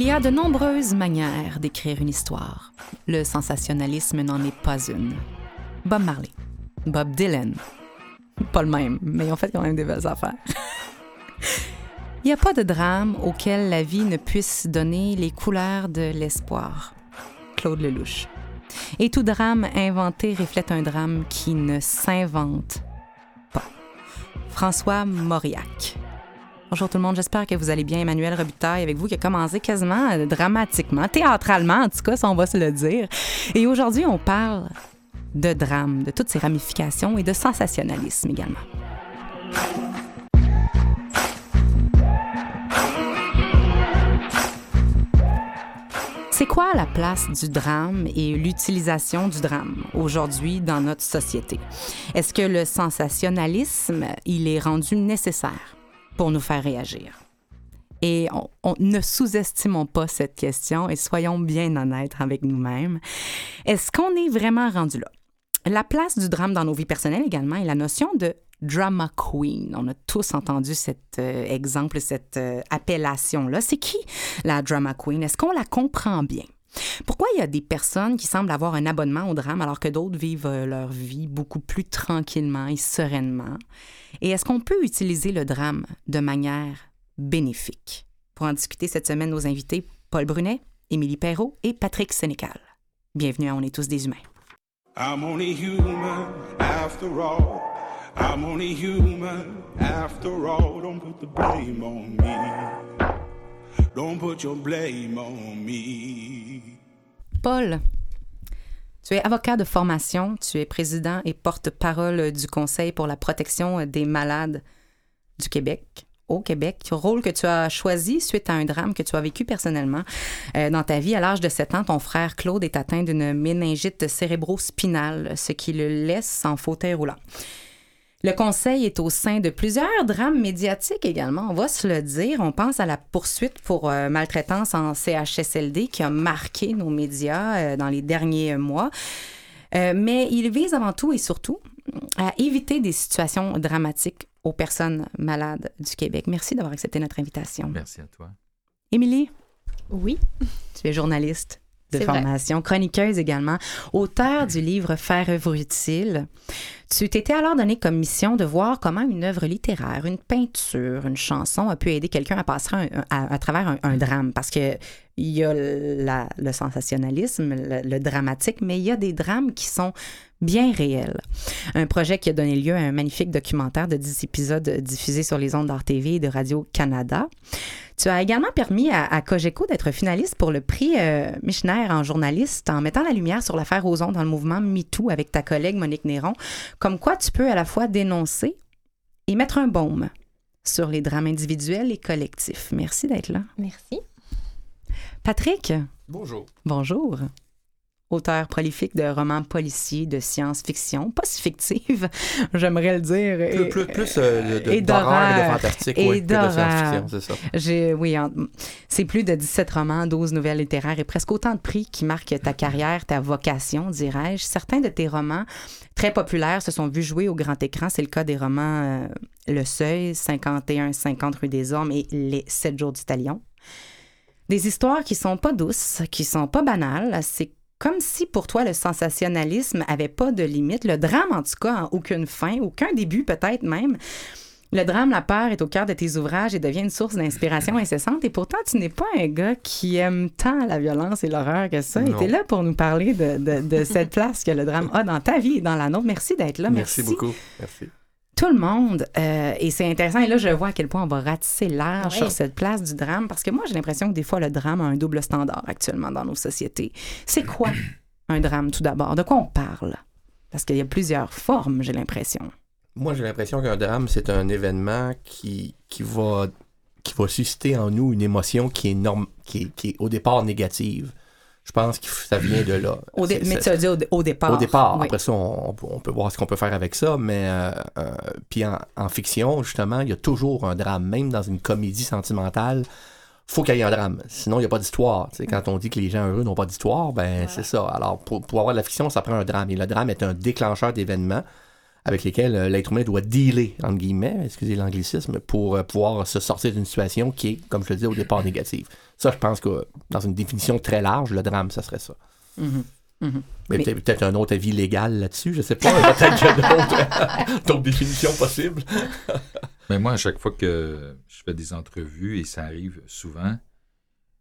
Il y a de nombreuses manières d'écrire une histoire. Le sensationnalisme n'en est pas une. Bob Marley, Bob Dylan, pas le même, mais ils fait quand même des belles affaires. Il n'y a pas de drame auquel la vie ne puisse donner les couleurs de l'espoir. Claude Lelouch. Et tout drame inventé reflète un drame qui ne s'invente pas. François Mauriac. Bonjour tout le monde, j'espère que vous allez bien. Emmanuel Robitaille avec vous qui a commencé quasiment euh, dramatiquement, théâtralement en tout cas, ça on va se le dire. Et aujourd'hui, on parle de drame, de toutes ses ramifications et de sensationnalisme également. C'est quoi la place du drame et l'utilisation du drame aujourd'hui dans notre société? Est-ce que le sensationnalisme, il est rendu nécessaire? Pour nous faire réagir? Et on, ne sous-estimons pas cette question et soyons bien honnêtes avec nous-mêmes. Est-ce qu'on est vraiment rendu là? La place du drame dans nos vies personnelles également et la notion de drama queen. On a tous entendu cet euh, exemple, cette euh, appellation-là. C'est qui la drama queen? Est-ce qu'on la comprend bien? Pourquoi il y a des personnes qui semblent avoir un abonnement au drame alors que d'autres vivent euh, leur vie beaucoup plus tranquillement et sereinement? Et est-ce qu'on peut utiliser le drame de manière bénéfique? Pour en discuter cette semaine, nos invités, Paul Brunet, Émilie Perrault et Patrick Sénécal. Bienvenue à On est tous des humains. Don't put your blame on me. Paul, tu es avocat de formation, tu es président et porte-parole du Conseil pour la protection des malades du Québec, au Québec, rôle que tu as choisi suite à un drame que tu as vécu personnellement euh, dans ta vie. À l'âge de 7 ans, ton frère Claude est atteint d'une méningite cérébro-spinale, ce qui le laisse en fauteuil roulant. Le Conseil est au sein de plusieurs drames médiatiques également, on va se le dire. On pense à la poursuite pour euh, maltraitance en CHSLD qui a marqué nos médias euh, dans les derniers mois. Euh, mais il vise avant tout et surtout à éviter des situations dramatiques aux personnes malades du Québec. Merci d'avoir accepté notre invitation. Merci à toi. Émilie, Oui. tu es journaliste de vrai. formation, chroniqueuse également, auteur du livre Faire œuvre utile. Tu t'étais alors donné comme mission de voir comment une œuvre littéraire, une peinture, une chanson a pu aider quelqu'un à passer un- à, à travers un, un drame. Parce que il y a la- le sensationnalisme, le, le dramatique, mais il y a des drames qui sont bien réels. Un projet qui a donné lieu à un magnifique documentaire de 10 épisodes diffusés sur les ondes d'Art TV et de Radio-Canada. Tu as également permis à, à Cogeco d'être finaliste pour le prix euh, Michener en journaliste en mettant la lumière sur l'affaire Ozon dans le mouvement MeToo avec ta collègue Monique Néron. Comme quoi tu peux à la fois dénoncer et mettre un baume sur les drames individuels et collectifs. Merci d'être là. Merci. Patrick, Bonjour. bonjour. Auteur prolifique de romans policiers, de science-fiction, pas si fictive, j'aimerais le dire. Plus, Et- plus, plus euh, de- et d'horreur et de fantastique, Et oui, que de science-fiction, c'est ça. J'ai, oui, c'est plus de 17 romans, 12 nouvelles littéraires et presque autant de prix qui marquent ta carrière, ta vocation, dirais-je. Certains de tes romans très populaires se sont vus jouer au grand écran. C'est le cas des romans euh, Le Seuil, 51-50 rue des Hommes et Les 7 jours du Talion. Des histoires qui sont pas douces, qui sont pas banales. C'est comme si pour toi le sensationnalisme avait pas de limite. Le drame, en tout cas, a aucune fin, aucun début peut-être même. Le drame, la peur est au cœur de tes ouvrages et devient une source d'inspiration incessante. Et pourtant, tu n'es pas un gars qui aime tant la violence et l'horreur que ça. Et Non. tu es là pour nous parler de, de- de cette place que le drame a dans ta vie et dans la nôtre. Merci d'être là. Merci beaucoup. Merci. Tout le monde. euh, et c'est intéressant. Et là, je vois à quel point on va ratisser large Oui. sur cette place du drame. Parce que moi, j'ai l'impression que des fois, le drame a un double standard actuellement dans nos sociétés. C'est quoi un drame, tout d'abord? De quoi on parle? Parce qu'il y a plusieurs formes, j'ai l'impression. Moi, j'ai l'impression qu'un drame, c'est un événement qui, qui, va, qui va susciter en nous une émotion qui est, norm, qui est, qui est au départ négative. Je pense que ça vient de là. Au dé- C'est- mais tu as dit au, au départ. Au départ. Oui. Après ça, on, on peut voir ce qu'on peut faire avec ça. Mais euh, euh, puis en, en fiction, justement, il y a toujours un drame. Même dans une comédie sentimentale, faut qu'il y ait un drame. Sinon, il n'y a pas d'histoire. Quand on dit que les gens heureux n'ont pas d'histoire, ben c'est ça. Alors, pour, pour avoir de la fiction, ça prend un drame. Et le drame est un déclencheur d'événements avec lesquels euh, l'être humain doit dealer, entre guillemets, excusez l'anglicisme, pour euh, pouvoir se sortir d'une situation qui est, comme je le disais, au départ négative. Ça, je pense que dans une définition très large, le drame, ça serait ça. Mhm. Mhm. Mais, Mais- peut-être un autre avis légal là-dessus, je sais pas. Peut-être qu'il y a d'autres- d'autres définitions possibles. Mais moi, à chaque fois que je fais des entrevues, et ça arrive souvent,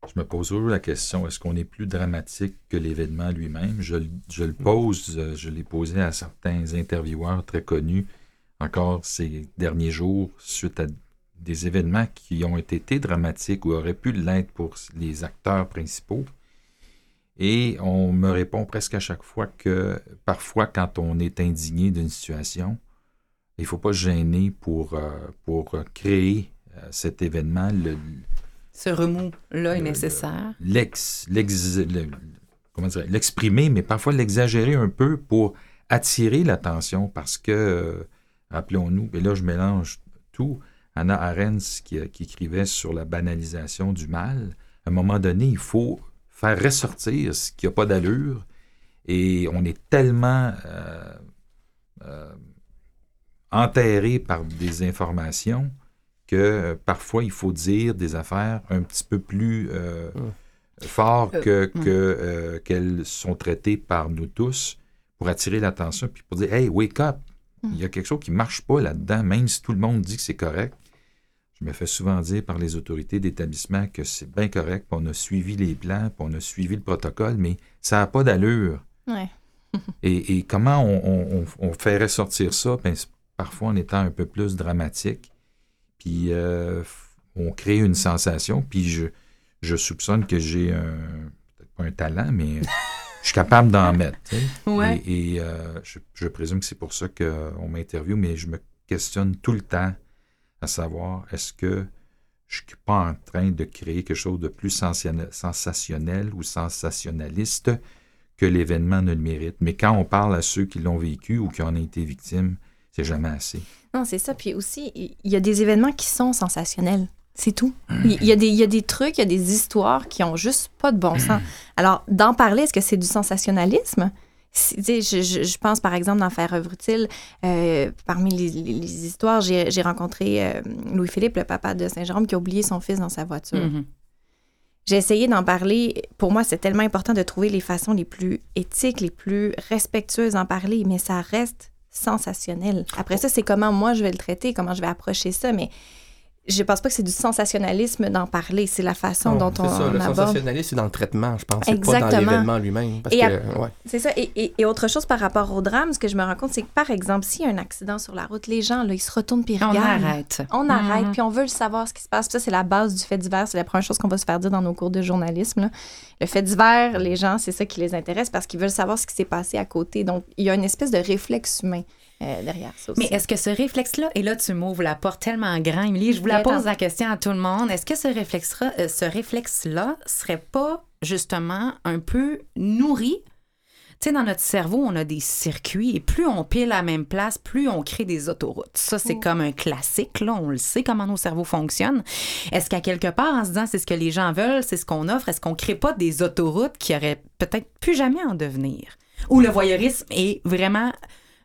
je me pose toujours la question, est-ce qu'on est plus dramatique que l'événement lui-même? Je, le- pose, euh, je l'ai posé à certains intervieweurs très connus encore ces derniers jours suite à des événements qui ont été dramatiques ou auraient pu l'être pour les acteurs principaux. Et on me répond presque à chaque fois que parfois, quand on est indigné d'une situation, il ne faut pas se gêner pour, euh, pour créer euh, cet événement, Ce remous-là est nécessaire? l'ex, l'ex- le- comment dire, l'exprimer, mais parfois l'exagérer un peu pour attirer l'attention parce que, euh, rappelons-nous, et là je mélange tout, Anna Arendt qui, qui écrivait sur la banalisation du mal, à un moment donné, il faut faire ressortir ce qui n'a pas d'allure et on est tellement euh, euh, enterré par des informations que euh, parfois il faut dire des affaires un petit peu plus euh, fort Euh, que, mm. que, euh, qu'elles sont traitées par nous tous pour attirer l'attention puis pour dire hey wake up Mm. il y a quelque chose qui marche pas là-dedans même si tout le monde dit que c'est correct je me fais souvent dire par les autorités d'établissement que c'est bien correct puis on a suivi les plans puis on a suivi le protocole mais ça n'a pas d'allure Ouais. et, et comment on, on- on- on fait ressortir ça? Ben, parfois en étant un peu plus dramatique. Puis euh, f- on crée une sensation. Puis je, je soupçonne que j'ai un, peut-être pas un talent, mais je suis capable d'en mettre. tu sais. Ouais. Et, et, euh, je, je présume que c'est pour ça qu'on m'interviewe, mais je me questionne tout le temps à savoir est-ce que je suis pas en train de créer quelque chose de plus sensationnel, sensationnel ou sensationnaliste que l'événement ne le mérite? Mais quand on parle à ceux qui l'ont vécu ou qui en ont été victimes, c'est jamais assez. Non, c'est ça. Puis aussi, il y a des événements qui sont sensationnels. C'est tout. Il il y, a des, il y a des trucs, il y a des histoires qui ont juste pas de bon sens. Alors, d'en parler, est-ce que c'est du sensationnalisme? Je, je- je pense, par exemple, dans Faire œuvre utile, euh, parmi les, les- les histoires, j'ai rencontré euh, Louis-Philippe, le papa de Saint-Jérôme, qui a oublié son fils dans sa voiture. Mhm. J'ai essayé d'en parler. Pour moi, c'est tellement important de trouver les façons les plus éthiques, les plus respectueuses d'en parler, mais ça reste sensationnel. Après ça, c'est comment moi je vais le traiter, comment je vais approcher ça, mais je pense pas que c'est du sensationnalisme d'en parler. C'est la façon Non, dont c'est on, ça, le aborde. sensationnalisme, c'est dans le traitement, je pense. C'est pas dans Exactement. l'événement lui-même. Parce Et que, ouais. C'est ça. Et, et- et autre chose par rapport au drame, ce que je me rends compte, c'est que par exemple, s'il y a un accident sur la route, les gens, là, ils se retournent puis ils On regardent. arrête. On arrête, Mhm. puis on veut le savoir ce qui se passe. Puis ça, c'est la base du fait divers. C'est la première chose qu'on va se faire dire dans nos cours de journalisme. là. Le fait divers, les gens, c'est ça qui les intéresse parce qu'ils veulent savoir ce qui s'est passé à côté. Donc, il y a une espèce de réflexe humain euh, derrière ça aussi. Mais est-ce que ce réflexe-là, et là tu m'ouvres la porte tellement grand, Émilie, je vous la pose la question à tout le monde, est-ce que ce réflexe-là euh, ce réflexe-là serait pas justement un peu nourri? Tu sais, dans notre cerveau, on a des circuits et plus on pile à la même place, plus on crée des autoroutes. Ça, c'est comme un classique, là. On le sait comment nos cerveaux fonctionnent. Est-ce qu'à quelque part, en se disant c'est ce que les gens veulent, c'est ce qu'on offre, est-ce qu'on crée pas des autoroutes qui auraient peut-être plus jamais en devenir? Où le voyeurisme est vraiment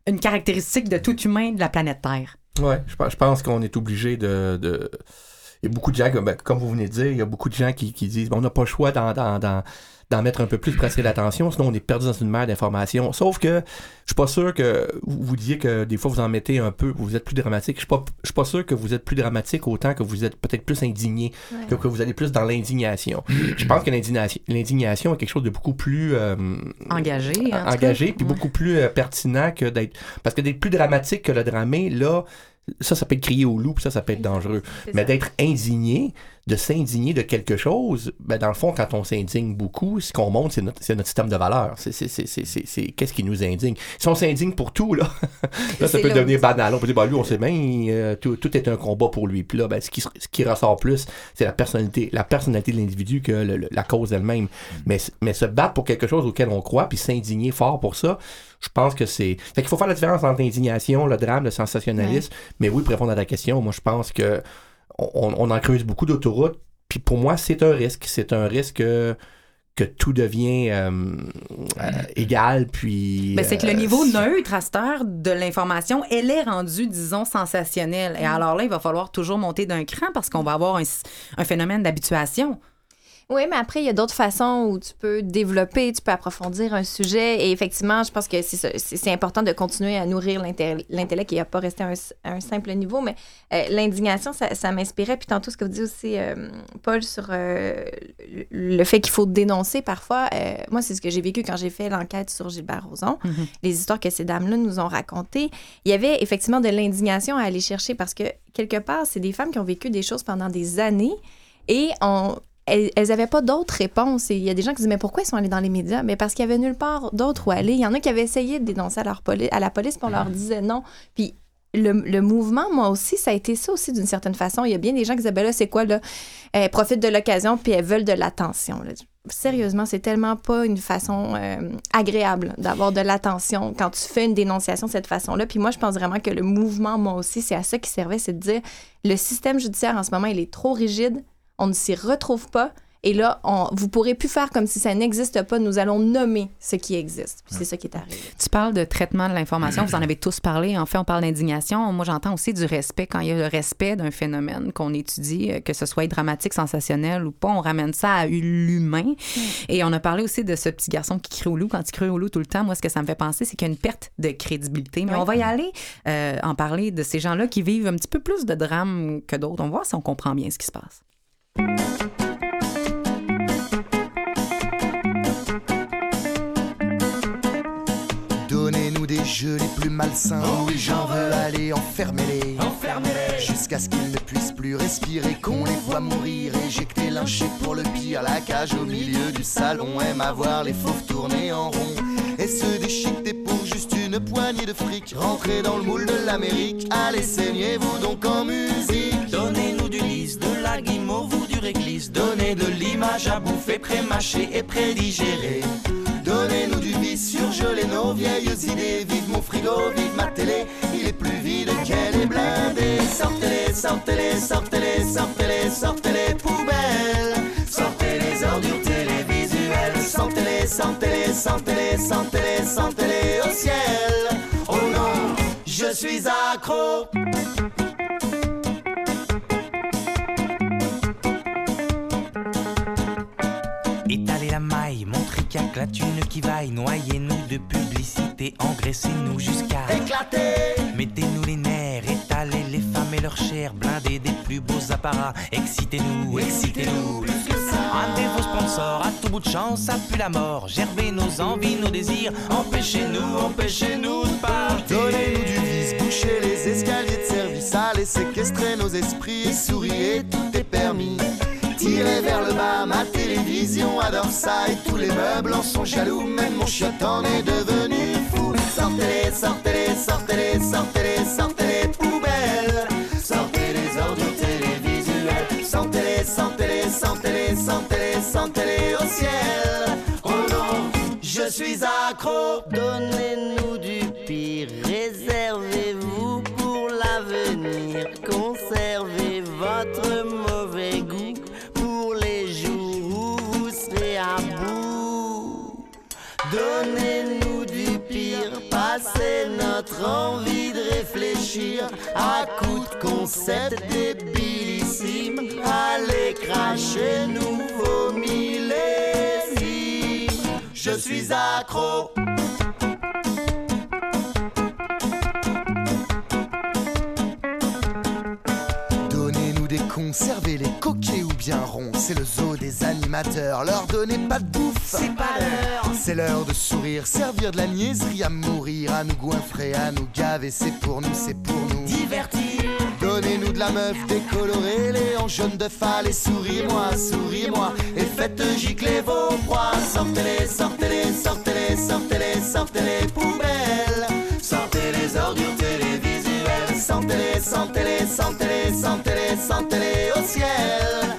une caractéristique de tout humain de la planète Terre. Ouais, je pense, qu'on est obligé de, de- Il y a beaucoup de gens, comme, ben, vous venez de dire, il y a beaucoup de gens qui, disent bon, on n'a pas le choix d'en- d'en- d'en mettre un peu plus pour attirer l'attention, sinon on est perdu dans une mer d'informations. Sauf que je suis pas sûr que vous, disiez que des fois vous en mettez un peu, vous êtes plus dramatique. Je suis pas, je suis pas sûr que vous êtes plus dramatique autant que vous êtes peut-être plus indigné, Ouais. que, que vous allez plus dans l'indignation. je pense que l'indignation, est quelque chose de beaucoup plus euh, Engagé. en engagé puis Ouais. beaucoup plus euh, pertinent que d'être parce que d'être plus dramatique que le dramé là ça ça peut être crier au loup puis ça ça peut être dangereux mais d'être indigné de s'indigner de quelque chose, ben dans le fond, quand on s'indigne beaucoup, ce qu'on montre, c'est notre, c'est notre système de valeurs. C'est, c'est, c'est, c'est, c'est, c'est- qu'est-ce qui nous indigne. Si on s'indigne pour tout, là, là ça peut là devenir banal. On peut dire, ben, lui, on sait bien, euh, tout, tout est un combat pour lui. Puis là, ben, ce, qui, ce qui ressort plus, c'est la personnalité, la personnalité de l'individu que le- le- la cause elle-même. Mais, mais se battre pour quelque chose auquel on croit, puis s'indigner fort pour ça, je pense que c'est. Fait qu'il faut faire la différence entre l'indignation, le drame, le sensationnalisme. Mais oui, pour répondre à ta question, moi, je pense que on, on en creuse beaucoup d'autoroutes. Puis pour moi, c'est un risque. C'est un risque que, que tout devient euh, euh, égal. Puis. Ben, c'est que le euh, niveau neutre à cette heure de l'information, elle est rendue, disons, sensationnelle. Et alors là, il va falloir toujours monter d'un cran parce qu'on va avoir un, un phénomène d'habituation. Oui, mais après, il y a d'autres façons où tu peux développer, tu peux approfondir un sujet. Et effectivement, je pense que c'est important de continuer à nourrir l'intellect et à pas rester à un, s- à un simple niveau. Mais euh, l'indignation, ça, ça m'inspirait. Puis tantôt, ce que vous dites aussi, euh, Paul, sur euh, le, fait qu'il faut dénoncer parfois. moi, c'est ce que j'ai vécu quand j'ai fait l'enquête sur Gilbert Rozon. Les histoires que ces dames-là nous ont racontées. Il y avait effectivement de l'indignation à aller chercher parce que, quelque part, c'est des femmes qui ont vécu des choses pendant des années. Et on, elles n'avaient pas d'autres réponses. Et il y a des gens qui disent Mais pourquoi ils sont allés dans les médias? Mais parce qu'il y avait nulle part d'autre où aller. Il y en a qui avaient essayé de dénoncer à, leur poli- à la police, puis on leur disait non. Puis le, le mouvement, moi aussi, ça a été ça aussi d'une certaine façon. Il y a bien des gens qui disaient Ben là, c'est quoi, là? Elles profitent de l'occasion, puis elles veulent de l'attention. Sérieusement, c'est tellement pas une façon euh, agréable d'avoir de l'attention quand tu fais une dénonciation de cette façon-là. Puis moi, je pense vraiment que le mouvement, moi aussi, c'est à ça qui servait, c'est de dire le système judiciaire en ce moment, il est trop rigide, on ne s'y retrouve pas. Et là, on, vous pourrez plus faire comme si ça n'existe pas. Nous allons nommer ce qui existe. Puis c'est ça qui est arrivé. Tu parles de traitement de l'information, vous en avez tous parlé. En fait, on parle d'indignation. Moi, j'entends aussi du respect. Quand il y a le respect d'un phénomène qu'on étudie, euh, que ce soit dramatique, sensationnel ou pas, on ramène ça à l'humain. Et on a parlé aussi de ce petit garçon qui crie au loup. Quand il crie au loup tout le temps, moi, ce que ça me fait penser, c'est qu'il y a une perte de crédibilité. Mais Oui. on va y aller euh, en parler de ces gens-là qui vivent un petit peu plus de drame que d'autres. On va voir si on comprend bien ce qui se passe. Donnez-nous des jeux les plus malsains. Oh oui, j'en veux aller enfermer-les. Jusqu'à ce qu'ils ne puissent plus respirer, qu'on les voit mourir, éjectés, lynchés pour le pire. La cage au milieu du salon aime à voir les fauves tourner en rond. Et se déchiqueter pour juste une poignée de fric. Rentrez dans le moule de l'Amérique, allez saignez-vous donc en musique. De la guimauve ou du réglisse. Donnez de l'image à bouffer, pré-mâché et pré-digéré. Donnez-nous du vice, surgelez nos vieilles idées. Vive mon frigo, vive ma télé, il est plus vide qu'elle est blindée. Sortez-les, sortez-les, sortez-les, sortez-les, sortez-les poubelles. Sortez les ordures télévisuelles. Sentez-les, sentez-les, sentez-les, sentez-les, sentez-les au ciel. Oh non, je suis accro. La thune qui vaille. Noyez-nous de publicité, engraissez-nous jusqu'à Éclatez, Mettez-nous les nerfs, étalez les femmes et leur chair, blindez des plus beaux apparats, excitez-nous, excitez-nous. Des vos sponsors, à tout bout de champ, ça pue la mort. Gerbez nos envies, nos désirs, empêchez-nous, empêchez-nous de partir. Donnez-nous du vice, bouchez les escaliers de service, allez séquestrer nos esprits et souriez, tout est permis. Tirez vers le bas, ma télévision adore ça et tous les meubles en sont jaloux, même mon chiotte en est devenu fou. Sortez-les, sortez-les, sortez-les, sortez-les, sortez-les poubelles. Sortez les ordures télévisuelles, sentez-les, sentez-les, sentez-les, sentez-les, sentez-les au ciel. Oh non, je suis accro. Donnez-nous du pire, réservez-vous pour l'avenir. Conservez votre mauvais envie de réfléchir à coups de concept débilissime. Allez cracher nouveau millésime. Je suis accro. C'est le zoo des animateurs. Leur donnez pas de bouffe. C'est pas l'heure. C'est l'heure de sourire, servir de la niaiserie à mourir, à nous goinfrer, à nous gaver. C'est pour nous, c'est pour nous. Divertir, Donnez-nous de la meuf décolorée, les hanches jaunes de phare, et souris-moi, souris-moi, et faites gicler vos proies. Sortez-les, sortez-les, sortez-les, sortez-les, sortez-les poubelles. Sortez les ordures télévisuelles, sentez-les, sentez-les, sentez-les, sentez-les, sentez-les au ciel.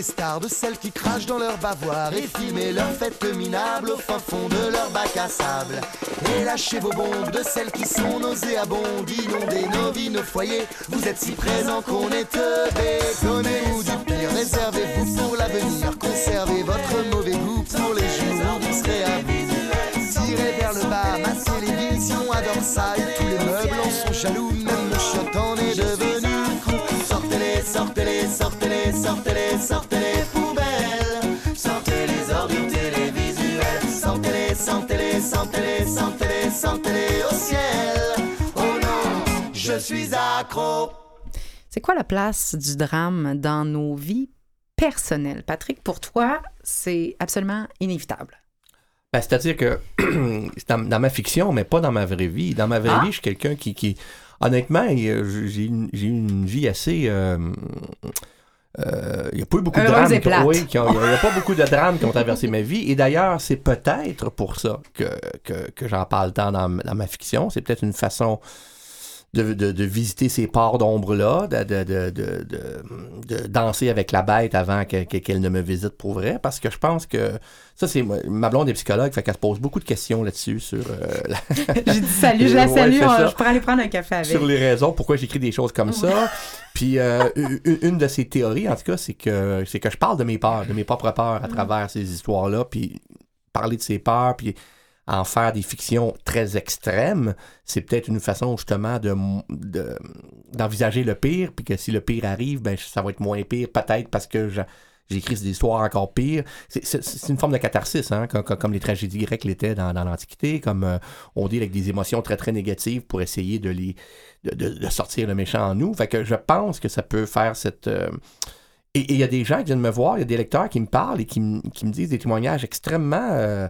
De celles qui crachent dans leur bavoir et filmez leurs fêtes minables au fin fond de leur bac à sable. Et lâchez vos bombes de celles qui sont nauséabondes, inondez nos vies, nos foyers. Vous êtes si présents qu'on est teubés. Donnez-nous du pire, réservez-vous pour l'avenir. Conservez votre mauvais goût pour les jours où vous serez à. Tirez vers le bas, ma télévision adore ça tous les meubles en sont jaloux. Sortez-les, sortez-les, sortez-les, sortez-les, sortez-les poubelles. Sortez les ordures télévisuelles. Sentez-les, sentez-les, sentez-les, sentez-les, sentez-les au ciel. Oh non, je suis accro. C'est quoi la place du drame dans nos vies personnelles? Patrick, pour toi, c'est absolument inévitable. Ben, C'est-à-dire que c'est dans, dans ma fiction, mais pas dans ma vraie vie. Dans ma vraie Ah. vie, je suis quelqu'un qui, qui- Honnêtement, j'ai une, une vie assez. euh, euh, Il n'y a pas eu beaucoup de drames. qui- plate. oui, qui ont- a, pas beaucoup de drames qui ont traversé ma vie. Et d'ailleurs, c'est peut-être pour ça que, que, que j'en parle tant dans, dans ma fiction. C'est peut-être une façon de, de, de visiter ces parts d'ombre-là, de, de, de, de, de- de danser avec la bête avant que- que- qu'elle ne me visite pour vrai. Parce que je pense que ça, c'est ma blonde est psychologue, fait qu'elle se pose beaucoup de questions là-dessus sur, euh, la- J'ai dit salut, je la salue, on- je pourrais aller prendre un café avec. sur les raisons pourquoi j'écris des choses comme ça. Puis euh, une, une de ces théories, en tout cas, c'est que c'est que je parle de mes peurs, de mes propres peurs à travers ces histoires-là, puis parler de ces peurs, puis en faire des fictions très extrêmes, c'est peut-être une façon justement de de- d'envisager le pire, puis que si le pire arrive, ben ça va être moins pire, peut-être parce que J'écris des histoires encore pires. C'est- une forme de catharsis, hein, comme, les tragédies grecques l'étaient dans, l'Antiquité, comme euh, on dit avec des émotions très très négatives pour essayer de les de, sortir le méchant en nous. Fait que je pense que ça peut faire cette. euh, Et il y a des gens qui viennent me voir, il y a des lecteurs qui me parlent et qui, me- qui me disent des témoignages extrêmement euh,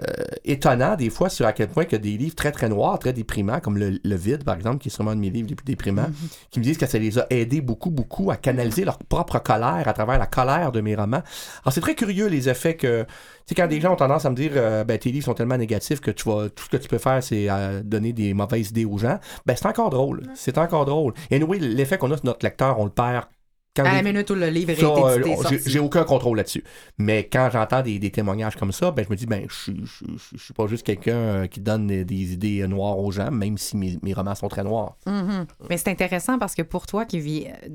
euh, étonnants, des fois, sur à quel point que des livres très très noirs, très déprimants, comme Le, Le Vide, par exemple, qui est sûrement un de mes livres les plus déprimants, qui me disent que ça les a aidés beaucoup, beaucoup à canaliser leur propre colère à travers la colère de mes romans. Alors, c'est très curieux les effets que. Tu sais, quand des gens ont tendance à me dire, euh, ben, tes livres sont tellement négatifs que tu vas, tout ce que tu peux faire, c'est euh, donner des mauvaises idées aux gens, ben, c'est encore drôle. C'est encore drôle. Et oui, l'effet qu'on a sur notre lecteur, on le perd. Quand À la minute où le livre ça, est euh, édité, j'ai- aucun contrôle là-dessus. Mais quand j'entends des, des témoignages comme ça, ben, je me dis, ben, je suis- je suis- je suis pas juste quelqu'un euh, qui donne des, des idées euh, noires aux gens, même si mes, mes romans sont très noirs. Mhm. Mais c'est intéressant parce que pour toi qui vis euh,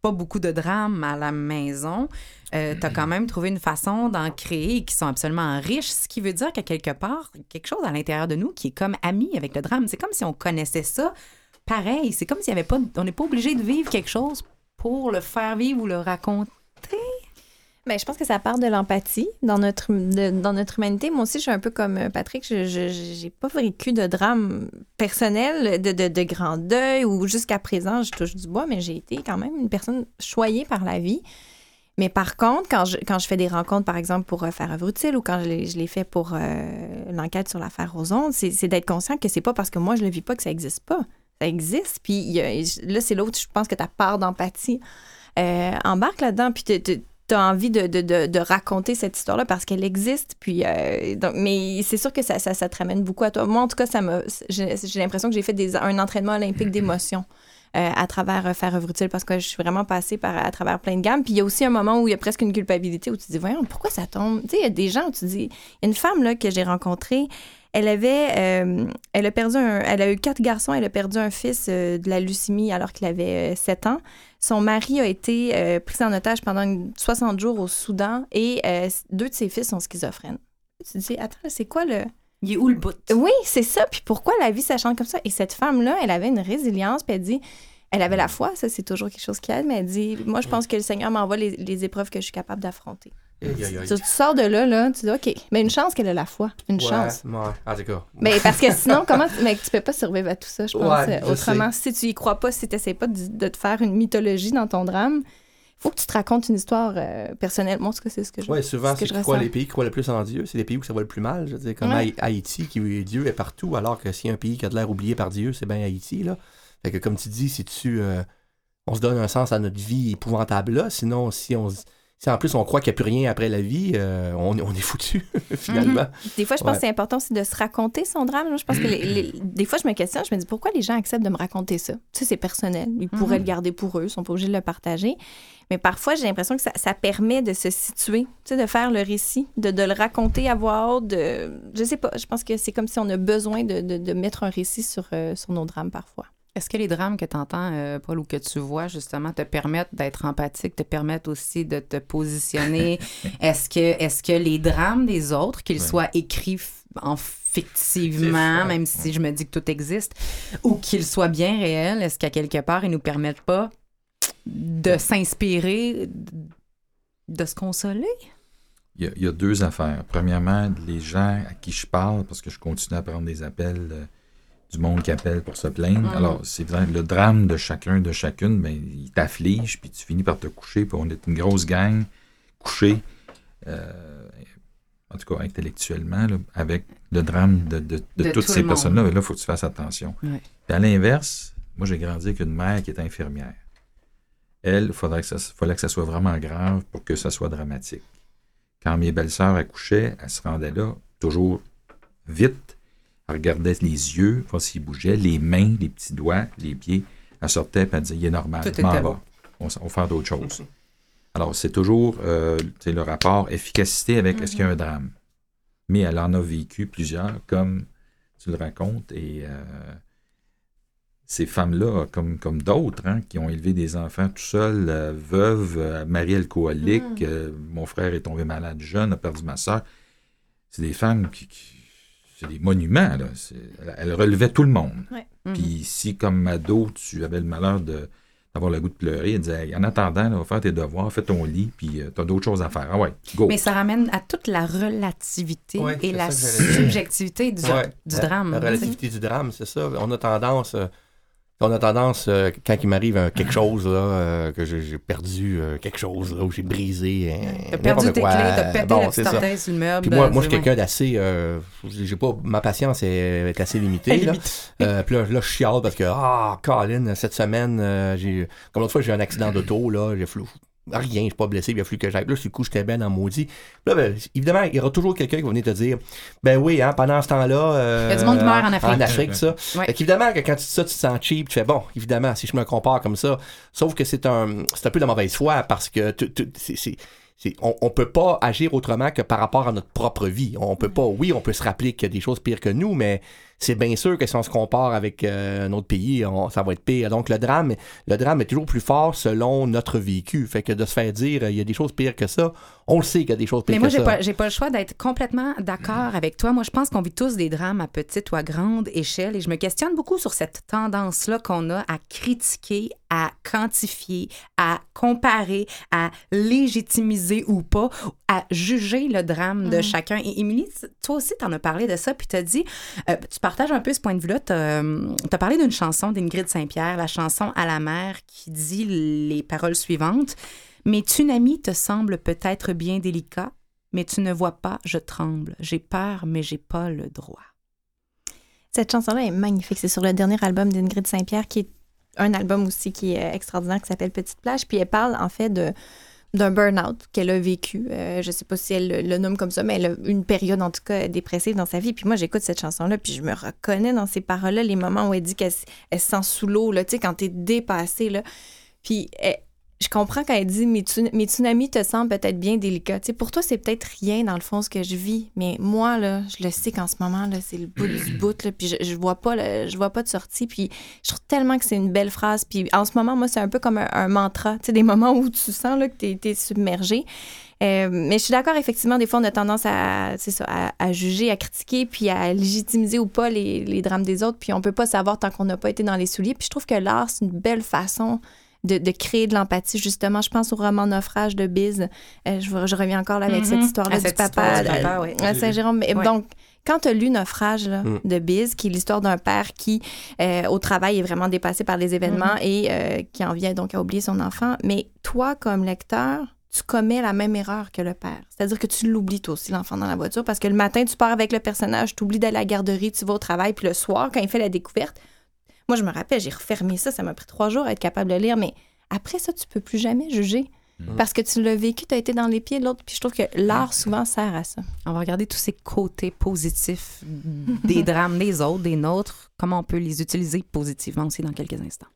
pas beaucoup de drames à la maison, tu as quand même trouvé une façon d'en créer qui sont absolument riches, ce qui veut dire qu'à quelque part, quelque chose à l'intérieur de nous qui est comme ami avec le drame. C'est comme si on connaissait ça pareil. C'est comme s'il y avait pas. On n'est pas obligé de vivre quelque chose pour le faire vivre ou le raconter? Ben, je pense que ça part de l'empathie dans notre, dans notre humanité. Moi aussi, je suis un peu comme euh, Patrick. Je j'ai pas vécu de drame personnel, de, de, de grand deuil ou jusqu'à présent, je touche du bois, mais j'ai été quand même une personne choyée par la vie. Mais par contre, quand je, quand je fais des rencontres, par exemple, pour euh, faire œuvre utile ou quand je l'ai je l'ai fait pour euh, l'enquête sur l'affaire Roson, c'est d'être conscient que c'est pas parce que moi, je le vis pas que ça existe pas. Ça existe. Puis là, c'est l'autre, je pense que ta part d'empathie euh, embarque là-dedans. Puis tu as envie de, de, de, raconter cette histoire-là parce qu'elle existe. Puis, euh, mais c'est sûr que ça, ça, te ramène beaucoup à toi. Moi, en tout cas, ça m'a, j'ai, l'impression que j'ai fait des, un entraînement olympique d'émotions. euh, à travers faire œuvre utile parce que je suis vraiment passée par, à travers plein de gammes. Puis il y a aussi un moment où il y a presque une culpabilité où tu te dis, voyons, pourquoi ça tombe? Tu sais, il y a des gens où tu te dis, il y a une femme là, que j'ai rencontrée, elle avait, euh, elle a perdu un, elle a eu quatre garçons, elle a perdu un fils euh, de la leucémie alors qu'il avait euh, 7 ans. Son mari a été pris en otage pendant une- 60 jours au Soudan et deux de ses fils sont schizophrènes. Tu te dis, attends, c'est quoi le... Il est où le bout? Oui, c'est ça. Puis pourquoi la vie s'acharne comme ça? Et cette femme-là, elle avait une résilience, puis elle dit, elle avait la foi, ça c'est toujours quelque chose qui aide, mais elle dit, moi je pense que le Seigneur m'envoie les, les épreuves que je suis capable d'affronter. Tu, tu sors de là, là, tu dis, OK, mais une chance qu'elle a la foi, une Ouais, chance. ouais. En tout cas. Mais parce que sinon, comment mais tu peux pas survivre à tout ça, je pense. Ouais, je Autrement, si tu y crois pas, si tu n'essaies pas de, de te faire une mythologie dans ton drame, faut que tu te racontes une histoire euh, personnelle. Moi, en tout cas, c'est ce que je Oui, souvent, ce que c'est ressens. les pays qui croient le plus en Dieu, c'est les pays où ça va le plus mal. Je veux dire, comme Haïti, qui Dieu est partout, alors que si un pays qui a de l'air oublié par Dieu, c'est bien Haïti. Là. Fait que comme tu dis, si tu euh, on se donne un sens à notre vie épouvantable là, sinon si on s- si en plus on croit qu'il n'y a plus rien après la vie, euh, on, on est foutu finalement. Des fois, je pense Ouais. que c'est important aussi de se raconter son drame. Je pense que les- les- des fois, je me questionne, je me dis pourquoi les gens acceptent de me raconter ça? Tu sais, c'est personnel. Ils pourraient le garder pour eux, ils sont pas obligés de le partager. Mais parfois, j'ai l'impression que ça, ça permet de se situer, tu sais, de faire le récit, de, de le raconter à voix haute. De... Je sais pas, je pense que c'est comme si on a besoin de, de- de mettre un récit sur, euh, sur nos drames parfois. Est-ce que les drames que tu entends, Paul, ou que tu vois, justement, te permettent d'être empathique, te permettent aussi de te positionner? est-ce que, est que les drames des autres, qu'ils Ouais. soient écrits en fictivement, même si je me dis que tout existe, ou qu'ils soient bien réels, est-ce qu'à quelque part, ils nous permettent pas de s'inspirer, de se consoler? Il y, a, il y a deux affaires. Premièrement, les gens à qui je parle, parce que je continue à prendre des appels euh, du monde qui appelle pour se plaindre. Alors, c'est vrai, le drame de chacun, de chacune, ben, il t'afflige, puis tu finis par te coucher, puis on est une grosse gang couchée, euh, en tout cas intellectuellement, là, avec le drame de, de- de De toutes tout ces personnes-là. Mais là, il faut que tu fasses attention. Puis à l'inverse, moi, j'ai grandi avec une mère qui est infirmière. Elle, il faudrait que ça, fallait que ça soit vraiment grave pour que ça soit dramatique. Quand mes belles-sœurs accouchaient, elles se rendaient là, toujours vite. Elle regardait les yeux, voir s'ils bougeaient, les mains, les petits doigts, les pieds. Elle sortait et elle disait Il est normal, Tout m'en. On, va faire d'autres choses. Alors, c'est toujours euh, le rapport efficacité avec est-ce qu'il y a un drame. Mais elle en a vécu plusieurs, comme tu le racontes, et euh, ces femmes-là, comme, comme d'autres, hein, qui ont élevé des enfants tout seuls, euh, veuves, euh, mari alcoolique, euh, mon frère est tombé malade jeune, a perdu ma soeur. C'est des femmes qui. qui- c'est des monuments, là. Elles relevaient tout le monde. Mhm. Puis si, comme ado, tu avais le malheur d'avoir le goût de pleurer, elle disait Hey, en attendant, là, va faire tes devoirs, fais ton lit, puis tu t'as d'autres choses à faire. Ah ouais, go. Mais ça ramène à toute la relativité Ouais, et la subjectivité du, Ouais. du La- drame. La relativité du drame, c'est ça. On a tendance, euh, on a tendance euh, quand il m'arrive un quelque chose, là, euh, que j'ai j'ai perdu euh, quelque chose, là, où j'ai brisé. hein, T'as perdu n'importe tes quoi. clés, t'as pété Bon, la c'est petite ça. orteil sur le meuble. Puis moi, moi je suis quelqu'un d'assez. euh, j'ai pas, ma patience est, est assez limitée. Là. Euh, puis là, là, je chiale parce que, ah, Colin, cette semaine, euh, j'ai. Comme l'autre fois, j'ai eu un accident d'auto, là. J'ai flou. Rien, je suis pas blessé, il a fallu que j'aille. Là, sur le coup, j'étais bien dans le maudit. Là, ben, évidemment, il y aura toujours quelqu'un qui va venir te dire Ben oui, hein, pendant ce temps-là. euh, Il y a du monde qui meurt en Afrique. En Afrique, ça. Ouais. Fait qu'évidemment, que quand tu dis ça, tu te sens cheap, tu fais bon, évidemment, si je me compare comme ça. Sauf que c'est un, c'est un peu de mauvaise foi parce que tu- tu- c'est, c'est- c'est- on, on peut pas agir autrement que par rapport à notre propre vie. On peut pas, oui, on peut se rappeler qu'il y a des choses pires que nous, mais c'est bien sûr que si on se compare avec euh, un autre pays, on- ça va être pire. Donc le drame, le drame est toujours plus fort selon notre vécu. Fait que de se faire dire euh, il y a des choses pires que ça, on le sait qu'il y a des choses pires Mais moi, que j'ai ça. pas, j'ai pas le choix d'être complètement d'accord avec toi. Moi, je pense qu'on vit tous des drames à petite ou à grande échelle et je me questionne beaucoup sur cette tendance-là qu'on a à critiquer, à quantifier, à comparer, à légitimiser ou pas, à juger le drame de chacun. Et Émilie, toi aussi, tu en as parlé de ça, puis tu as dit, euh, tu partages un peu ce point de vue-là. Tu as parlé d'une chanson d'Ingrid Saint-Pierre, la chanson À la mer, qui dit les paroles suivantes. Mes tsunamis te semblent peut-être bien délicats, mais tu ne vois pas, je tremble. J'ai peur, mais j'ai pas le droit. Cette chanson-là est magnifique. C'est sur le dernier album d'Ingrid Saint-Pierre, qui est un album aussi qui est euh, extraordinaire, qui s'appelle Petite Plage. Puis elle parle, en fait, de d'un burn-out qu'elle a vécu. Euh, je sais pas si elle le, nomme comme ça, mais elle a une période, en tout cas, dépressive dans sa vie. Puis moi, j'écoute cette chanson-là, puis je me reconnais dans ces paroles-là, les moments où elle dit qu'elle se sent sous l'eau, tu sais, quand t'es dépassé, là. Puis elle- je comprends quand elle dit mes, mes tsunamis te semblent peut-être bien délicats. Tu pour toi, c'est peut-être rien dans le fond ce que je vis, mais moi, là, je le sais qu'en ce moment, là, c'est le bout du bout, là, puis je, je vois pas le- je vois pas de sortie. Puis je trouve tellement que c'est une belle phrase. Puis en ce moment, moi, c'est un peu comme un, un mantra. Tu sais, des moments où tu sens là, que t'es es submergé. Euh, mais je suis d'accord, effectivement, des fois, on a tendance à, ça, à, à juger, à critiquer, puis à légitimiser ou pas les, les drames des autres. Puis on peut pas savoir tant qu'on n'a pas été dans les souliers. Puis je trouve que l'art, c'est une belle façon de, de créer de l'empathie, justement. Je pense au roman Naufrage de Biz. Euh, je, je reviens encore là, avec Mhm. cette histoire-là À du cette papa, histoire du papa, euh, oui. à Saint-Jérôme. Donc, Quand tu as lu Naufrage là, Mm. de Biz, qui est l'histoire d'un père qui, euh, au travail, est vraiment dépassé par les événements et euh, qui en vient donc à oublier son enfant, mais toi, comme lecteur, tu commets la même erreur que le père. C'est-à-dire que tu l'oublies toi aussi, l'enfant dans la voiture, parce que le matin, tu pars avec le personnage, tu oublies d'aller à la garderie, tu vas au travail, puis le soir, quand il fait la découverte, moi, je me rappelle, j'ai refermé ça, ça m'a pris trois jours à être capable de lire, mais après ça, tu peux plus jamais juger. Parce que tu l'as vécu, tu as été dans les pieds de l'autre. Puis je trouve que l'art souvent sert à ça. On va regarder tous ces côtés positifs des drames des autres, des nôtres, comment on peut les utiliser positivement aussi dans quelques instants.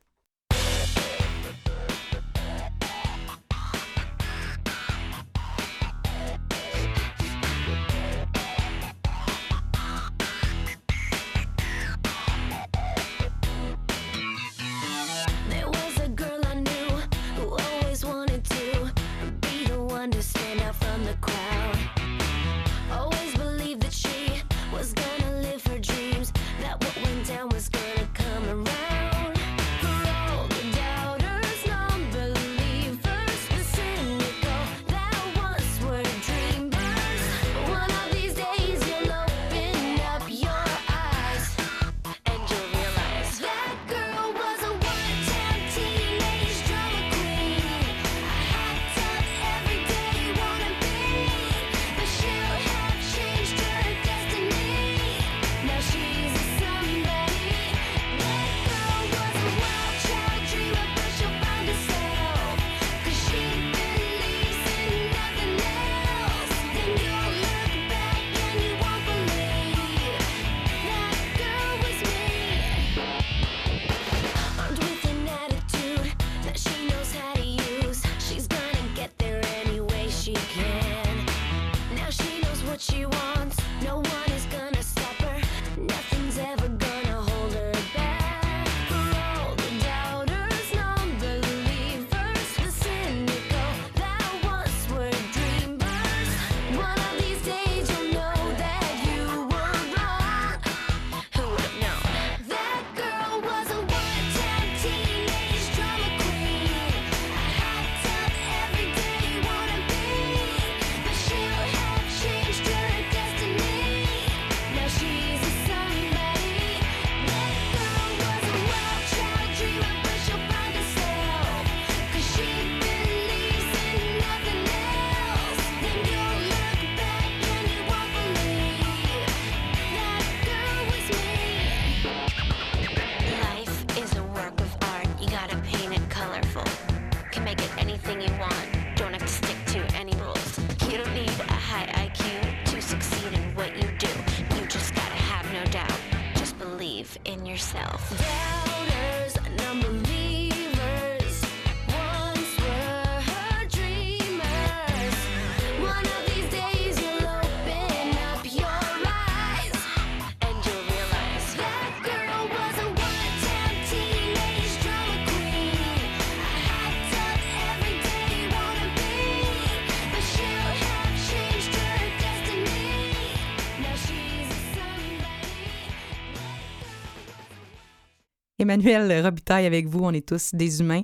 Emmanuel Robitaille avec vous, on est tous des humains.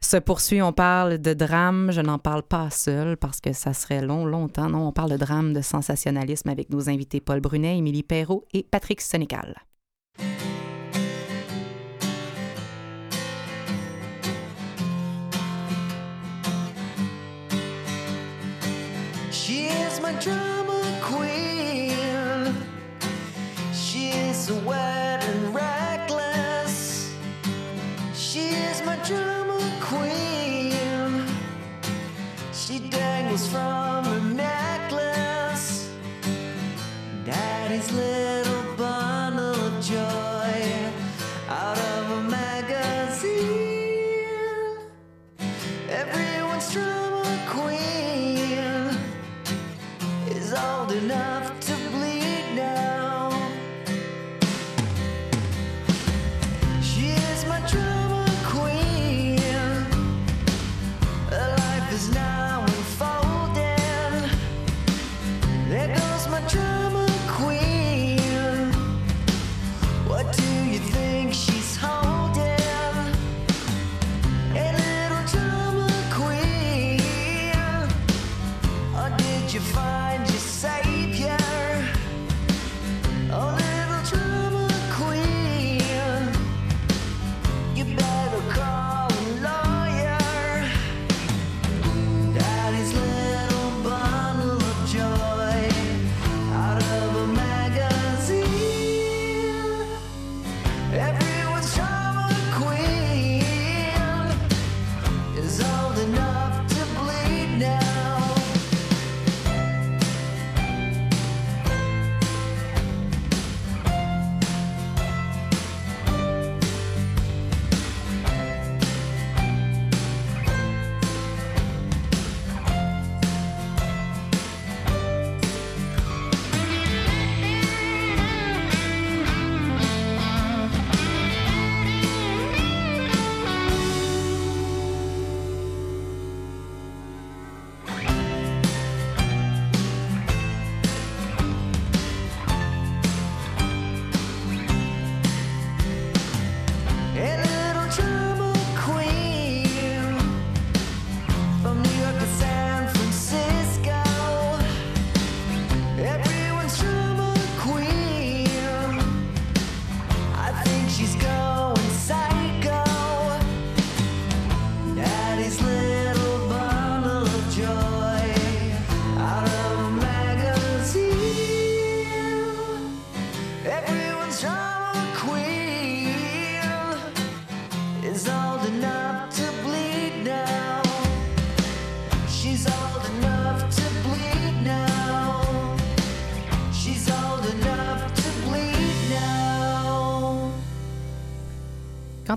Se poursuit, on parle de drame, je n'en parle pas seul parce que ça serait long, longtemps. Non, on parle de drame, de sensationnalisme avec nos invités Paul Brunet, Émilie Perrault et Patrick Sénécal. Drama queen. From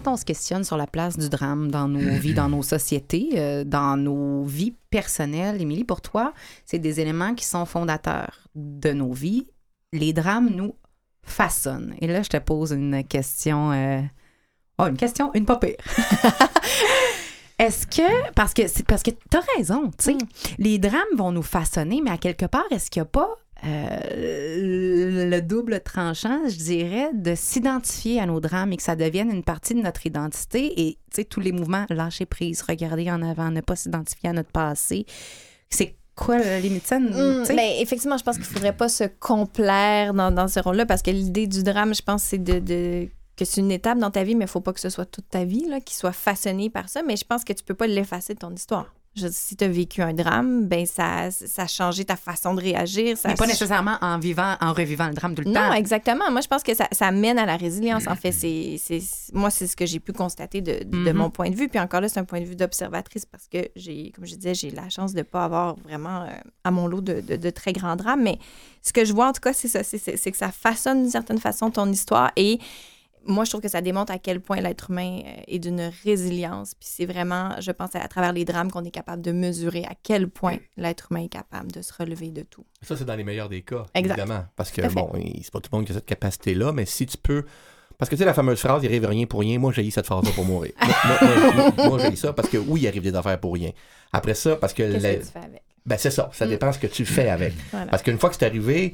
quand on se questionne sur la place du drame dans nos vies, dans nos sociétés, euh, dans nos vies personnelles, Émilie, pour toi, c'est des éléments qui sont fondateurs de nos vies. Les drames nous façonnent. Et là, je te pose une question. euh, Oh, une question, une pas pire. Est-ce que, parce que c'est parce que t'as raison, tu sais, les drames vont nous façonner, mais à quelque part, est-ce qu'il n'y a pas euh, le double tranchant, je dirais, de s'identifier à nos drames et que ça devienne une partie de notre identité et, tu sais, tous les mouvements, lâcher prise, regarder en avant, ne pas s'identifier à notre passé. C'est quoi la limite? Tu sais? ben, effectivement, je pense qu'il ne faudrait pas se complaire dans, dans ce rôle-là parce que l'idée du drame, je pense, c'est de, de- que c'est une étape dans ta vie, mais il ne faut pas que ce soit toute ta vie là, qui soit façonnée par ça. Mais je pense que tu peux pas l'effacer de ton histoire. Je si tu as vécu un drame, ben ça, ça a changé ta façon de réagir. Ça Mais pas nécessairement en vivant, en revivant le drame tout le non, temps. exactement. Moi, je pense que ça, ça mène à la résilience. En fait, c'est, c'est, moi, c'est ce que j'ai pu constater de, de Mhm. mon point de vue. Puis encore là, c'est un point de vue d'observatrice parce que j'ai, comme je disais, j'ai la chance de ne pas avoir vraiment euh, à mon lot de, de- de très grands drames. Mais ce que je vois, en tout cas, c'est ça. C'est que ça façonne d'une certaine façon ton histoire. Et moi, je trouve que ça démontre à quel point l'être humain euh, est d'une résilience. Puis c'est vraiment, je pense, à travers les drames qu'on est capable de mesurer à quel point l'être humain est capable de se relever de tout. Ça, c'est dans les meilleurs des cas, Exact. évidemment. Parce que, bon, c'est pas tout le monde qui a cette capacité-là, mais si tu peux. Parce que, tu sais, la fameuse phrase, il arrive rien pour rien, moi, j'ai cette phrase-là pour mourir. moi, moi, moi, moi, j'ai ça parce que, oui, il arrive des affaires pour rien. après ça, parce que. Qu'est-ce la- que tu fais avec? Ben, c'est ça. Ça Mm. dépend ce que tu fais avec. Voilà. Parce qu'une fois que c'est arrivé.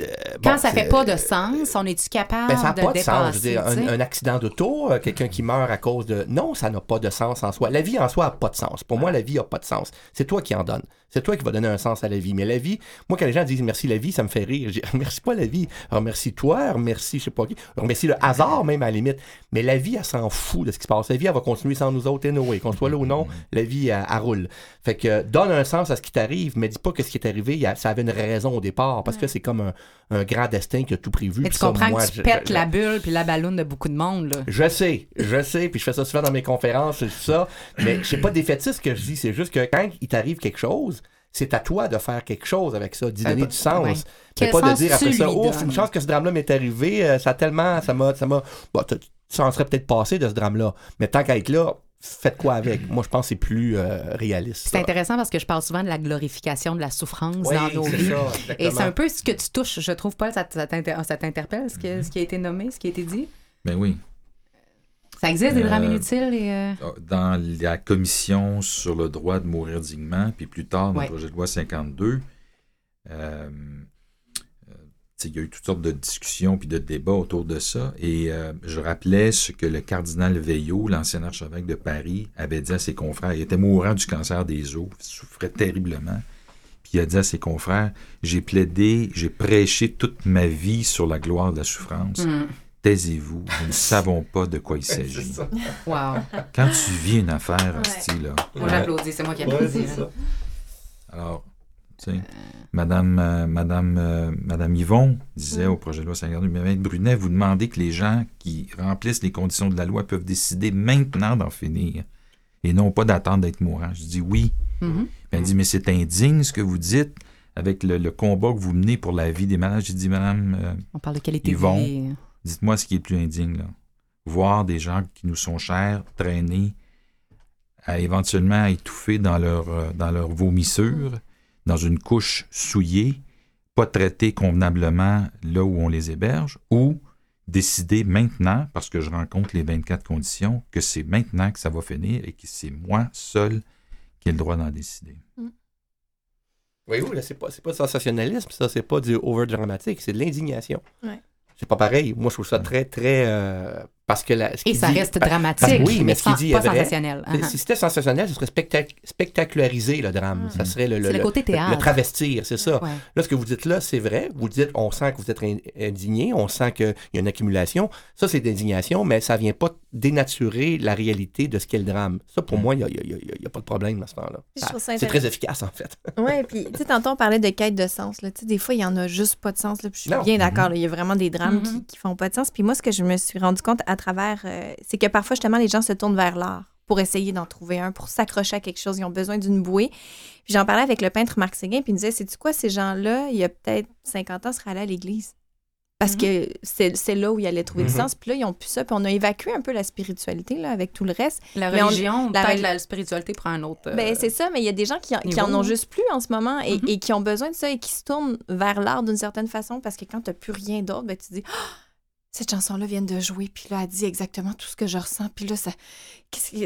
Euh, Quand bon, ça fait pas de sens, on est-tu capable Ben, ça n'a de pas de dépasser? sens. Je veux dire, tu sais? un, un accident d'auto, euh, quelqu'un qui meurt à cause de. Non, ça n'a pas de sens en soi. La vie en soi n'a pas de sens. Pour moi, la vie n'a pas de sens. C'est toi qui en donne. C'est toi qui vas donner un sens à la vie. Mais la vie, moi, quand les gens disent merci la vie, ça me fait rire. Je dis, remercie pas la vie. Remercie toi, remercie je sais pas qui. Remercie le hasard même à la limite. Mais la vie, elle s'en fout de ce qui se passe. La vie, elle va continuer sans nous autres, anyway. Qu'on soit là ou non, la vie, elle, elle roule. Fait que euh, donne un sens à ce qui t'arrive, mais dis pas que ce qui est arrivé, ça avait une raison au départ. Parce que c'est comme un, un grand destin qui a tout prévu. Mais tu ça, comprends moi, que tu je- pètes je- la bulle puis la ballonne de beaucoup de monde, là. je sais, je sais, puis je fais ça souvent dans mes conférences et tout ça, mais c'est pas défaitiste ce que je dis, c'est juste que quand il t'arrive quelque chose, c'est à toi de faire quelque chose avec ça, d'y Euh, donner du sens. ouais. Mais pas de dire après ça, ouf, donnes? une chance que ce drame-là m'est arrivé, euh, ça a tellement, ça m'a, ça m'a, bon, tu en serait peut-être passé de ce drame-là, mais tant qu'à être là, faites quoi avec? Moi, je pense que c'est plus euh, réaliste. C'est intéressant parce que je parle souvent de la glorification de la souffrance Oui, dans nos c'est vies. ça, Et c'est un peu ce que tu touches, je trouve, Paul, ça, ça t'inter- ça t'interpelle, ce, que- ce qui a été nommé, ce qui a été dit? Ben oui. Ça existe, des Euh, drames inutiles et... euh, Dans la commission sur le droit de mourir dignement, puis plus tard, dans Ouais. le projet de loi 52, euh, euh, tu sais, il y a eu toutes sortes de discussions puis de débats autour de ça. Et euh, je rappelais ce que le cardinal Veillot, l'ancien archevêque de Paris, avait dit à ses confrères. Il était mourant du cancer des os, il souffrait terriblement. Puis il a dit à ses confrères J'ai plaidé, j'ai prêché toute ma vie sur la gloire de la souffrance. hmm, Taisez-vous, nous ne savons pas de quoi il s'agit. Wow. Quand tu vis une affaire, hostie, là. Moi, j'applaudis, c'est moi qui applaudis. Alors, Madame, euh, Madame, euh, Madame Yvon disait au projet de loi 52, mais Brunet, vous demandez que les gens qui remplissent les conditions de la loi peuvent décider maintenant d'en finir et non pas d'attendre d'être mourant. Je dis oui. Mhm. Puis Elle dit, mais c'est indigne ce que vous dites avec le, le combat que vous menez pour la vie des malades. J'ai dit, Madame, euh, On parle de qualité de vie. Dites-moi ce qui est le plus indigne. Là. Voir des gens qui nous sont chers traîner à éventuellement étouffer dans leur, dans leur vomissure, dans une couche souillée, pas traités convenablement là où on les héberge, ou décider maintenant, parce que je rencontre les 24 conditions, que c'est maintenant que ça va finir et que c'est moi seul qui ai le droit d'en décider. Voyez-vous, là, c'est pas, c'est pas du sensationnalisme, ça, c'est pas du over-dramatique, c'est de l'indignation. Ouais. C'est pas pareil. Moi, je trouve ça très, très. euh, parce que la, ce Et ça dit- reste dramatique, parce oui, mais mais ce qu'il dit est pas vrai. sensationnel. Uh-huh. Si c'était sensationnel, ce serait spectac- spectaculariser le drame. Ça serait le, C'est le côté théâtre. le travestir, c'est ça. Ouais. Là, ce que vous dites là, c'est vrai. Vous dites, on sent que vous êtes in- indigné, on sent qu'il y a une accumulation. Ça, c'est d'indignation, mais ça vient pas dénaturer la réalité de ce qu'est le drame. Ça, pour moi, il n'y a, y a- il y a- il y a pas de problème à ce temps-là. Trouve ça C'est très efficace, en fait. Oui, puis tu sais, tantôt on parlait de quête de sens. Là. Des fois, il y en a juste pas de sens. Là, je suis bien d'accord. là, Il y a vraiment des drames Mhm. qui, qui font pas de sens. Puis moi, ce que je me suis rendu compte à travers, euh, c'est que parfois, justement, les gens se tournent vers l'art pour essayer d'en trouver un, pour s'accrocher à quelque chose. Ils ont besoin d'une bouée. Puis j'en parlais avec le peintre Marc Séguin, puis il me disait, c'est-tu quoi, ces gens-là, il y a peut-être 50 ans, seraient allés à l'église? Parce que c'est là où ils allaient trouver du sens. Puis là, ils ont plus ça. Puis on a évacué un peu la spiritualité là, avec tout le reste. La Mais on- religion, la la spiritualité prend un autre. euh, Ben, c'est ça, mais il y a des gens qui, qui niveau, en ont juste plus en ce moment et, Mhm. et qui ont besoin de ça et qui se tournent vers l'art d'une certaine façon parce que quand tu n'as plus rien d'autre, ben, tu te dis cette chanson-là vient de jouer, puis là, elle dit exactement tout ce que je ressens, puis là, ça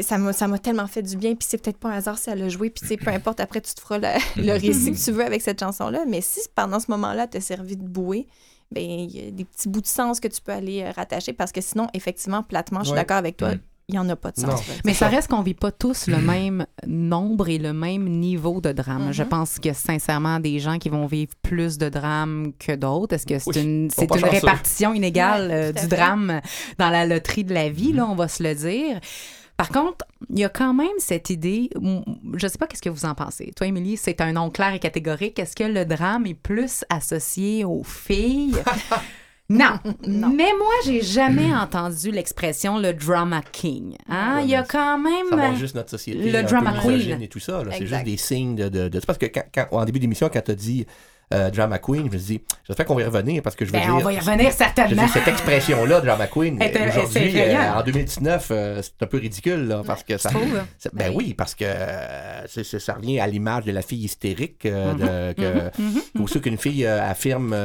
ça m'a ça m'a tellement fait du bien, puis c'est peut-être pas un hasard si elle a joué, puis tu sais, peu importe, après, tu te feras le, le récit que tu veux avec cette chanson-là, mais si pendant ce moment-là, t'as servi de bouée, ben il y a des petits bouts de sens que tu peux aller euh, rattacher parce que sinon, effectivement, platement, je suis Ouais. d'accord avec toi. Il n'y en a pas de sens. Non. Mais ça ça. reste qu'on vit pas tous le même nombre et le même niveau de drame. Je pense que sincèrement des gens qui vont vivre plus de drames que d'autres. Est-ce que c'est Oui, une, c'est une répartition inégale Ouais, euh, du drame dans la loterie de la vie, là, on va se le dire. Par contre, il y a quand même cette idée, je sais pas qu'est-ce que vous en pensez. Toi, Émilie, c'est un nom clair et catégorique. Est-ce que le drame est plus associé aux filles? Non. Non. Mais moi, j'ai jamais entendu l'expression le drama king. Hein? Ouais, Il y a quand même. Ça montre juste notre société. le drama queen. et tout ça. C'est juste des signes de. de, de- C'est parce que quand, quand- en début d'émission, quand tu as dit euh, drama queen, je me suis dit, j'espère qu'on va y revenir parce que je veux Ben, dire. on va y revenir certainement. dire, cette expression-là, drama queen, aujourd'hui, euh, en 2019, euh, c'est un peu ridicule, là, parce que ça. C'est- Ben oui, parce que euh, ça revient à l'image de la fille hystérique. Mhm, de, que, mhm, mhm. Aussi qu'une fille affirme,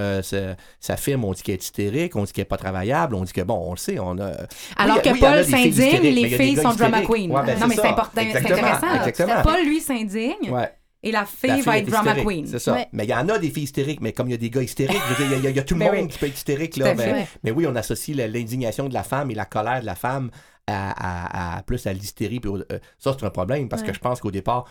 s'affirme, on dit qu'elle est hystérique, on dit qu'elle n'est pas travaillable, on dit que, bon, on le sait, on a... Alors Oui, que oui, Paul s'indigne, les filles sont drama queen. Ouais, ben, non, mais c'est important, c'est intéressant. exactement. Paul, lui, s'indigne Ouais. Et la fille La va est être drama hystérique, queen. C'est ça. Ouais. Mais il y en a des filles hystériques, mais comme il y a des gars hystériques, il y a- il y, a tout le Ben monde oui. qui peut être hystérique. Là, à mais, oui, on associe l'indignation de la femme et la colère de la femme à, à- à- plus à l'hystérie. euh, ça, c'est un problème parce que je pense qu'au départ,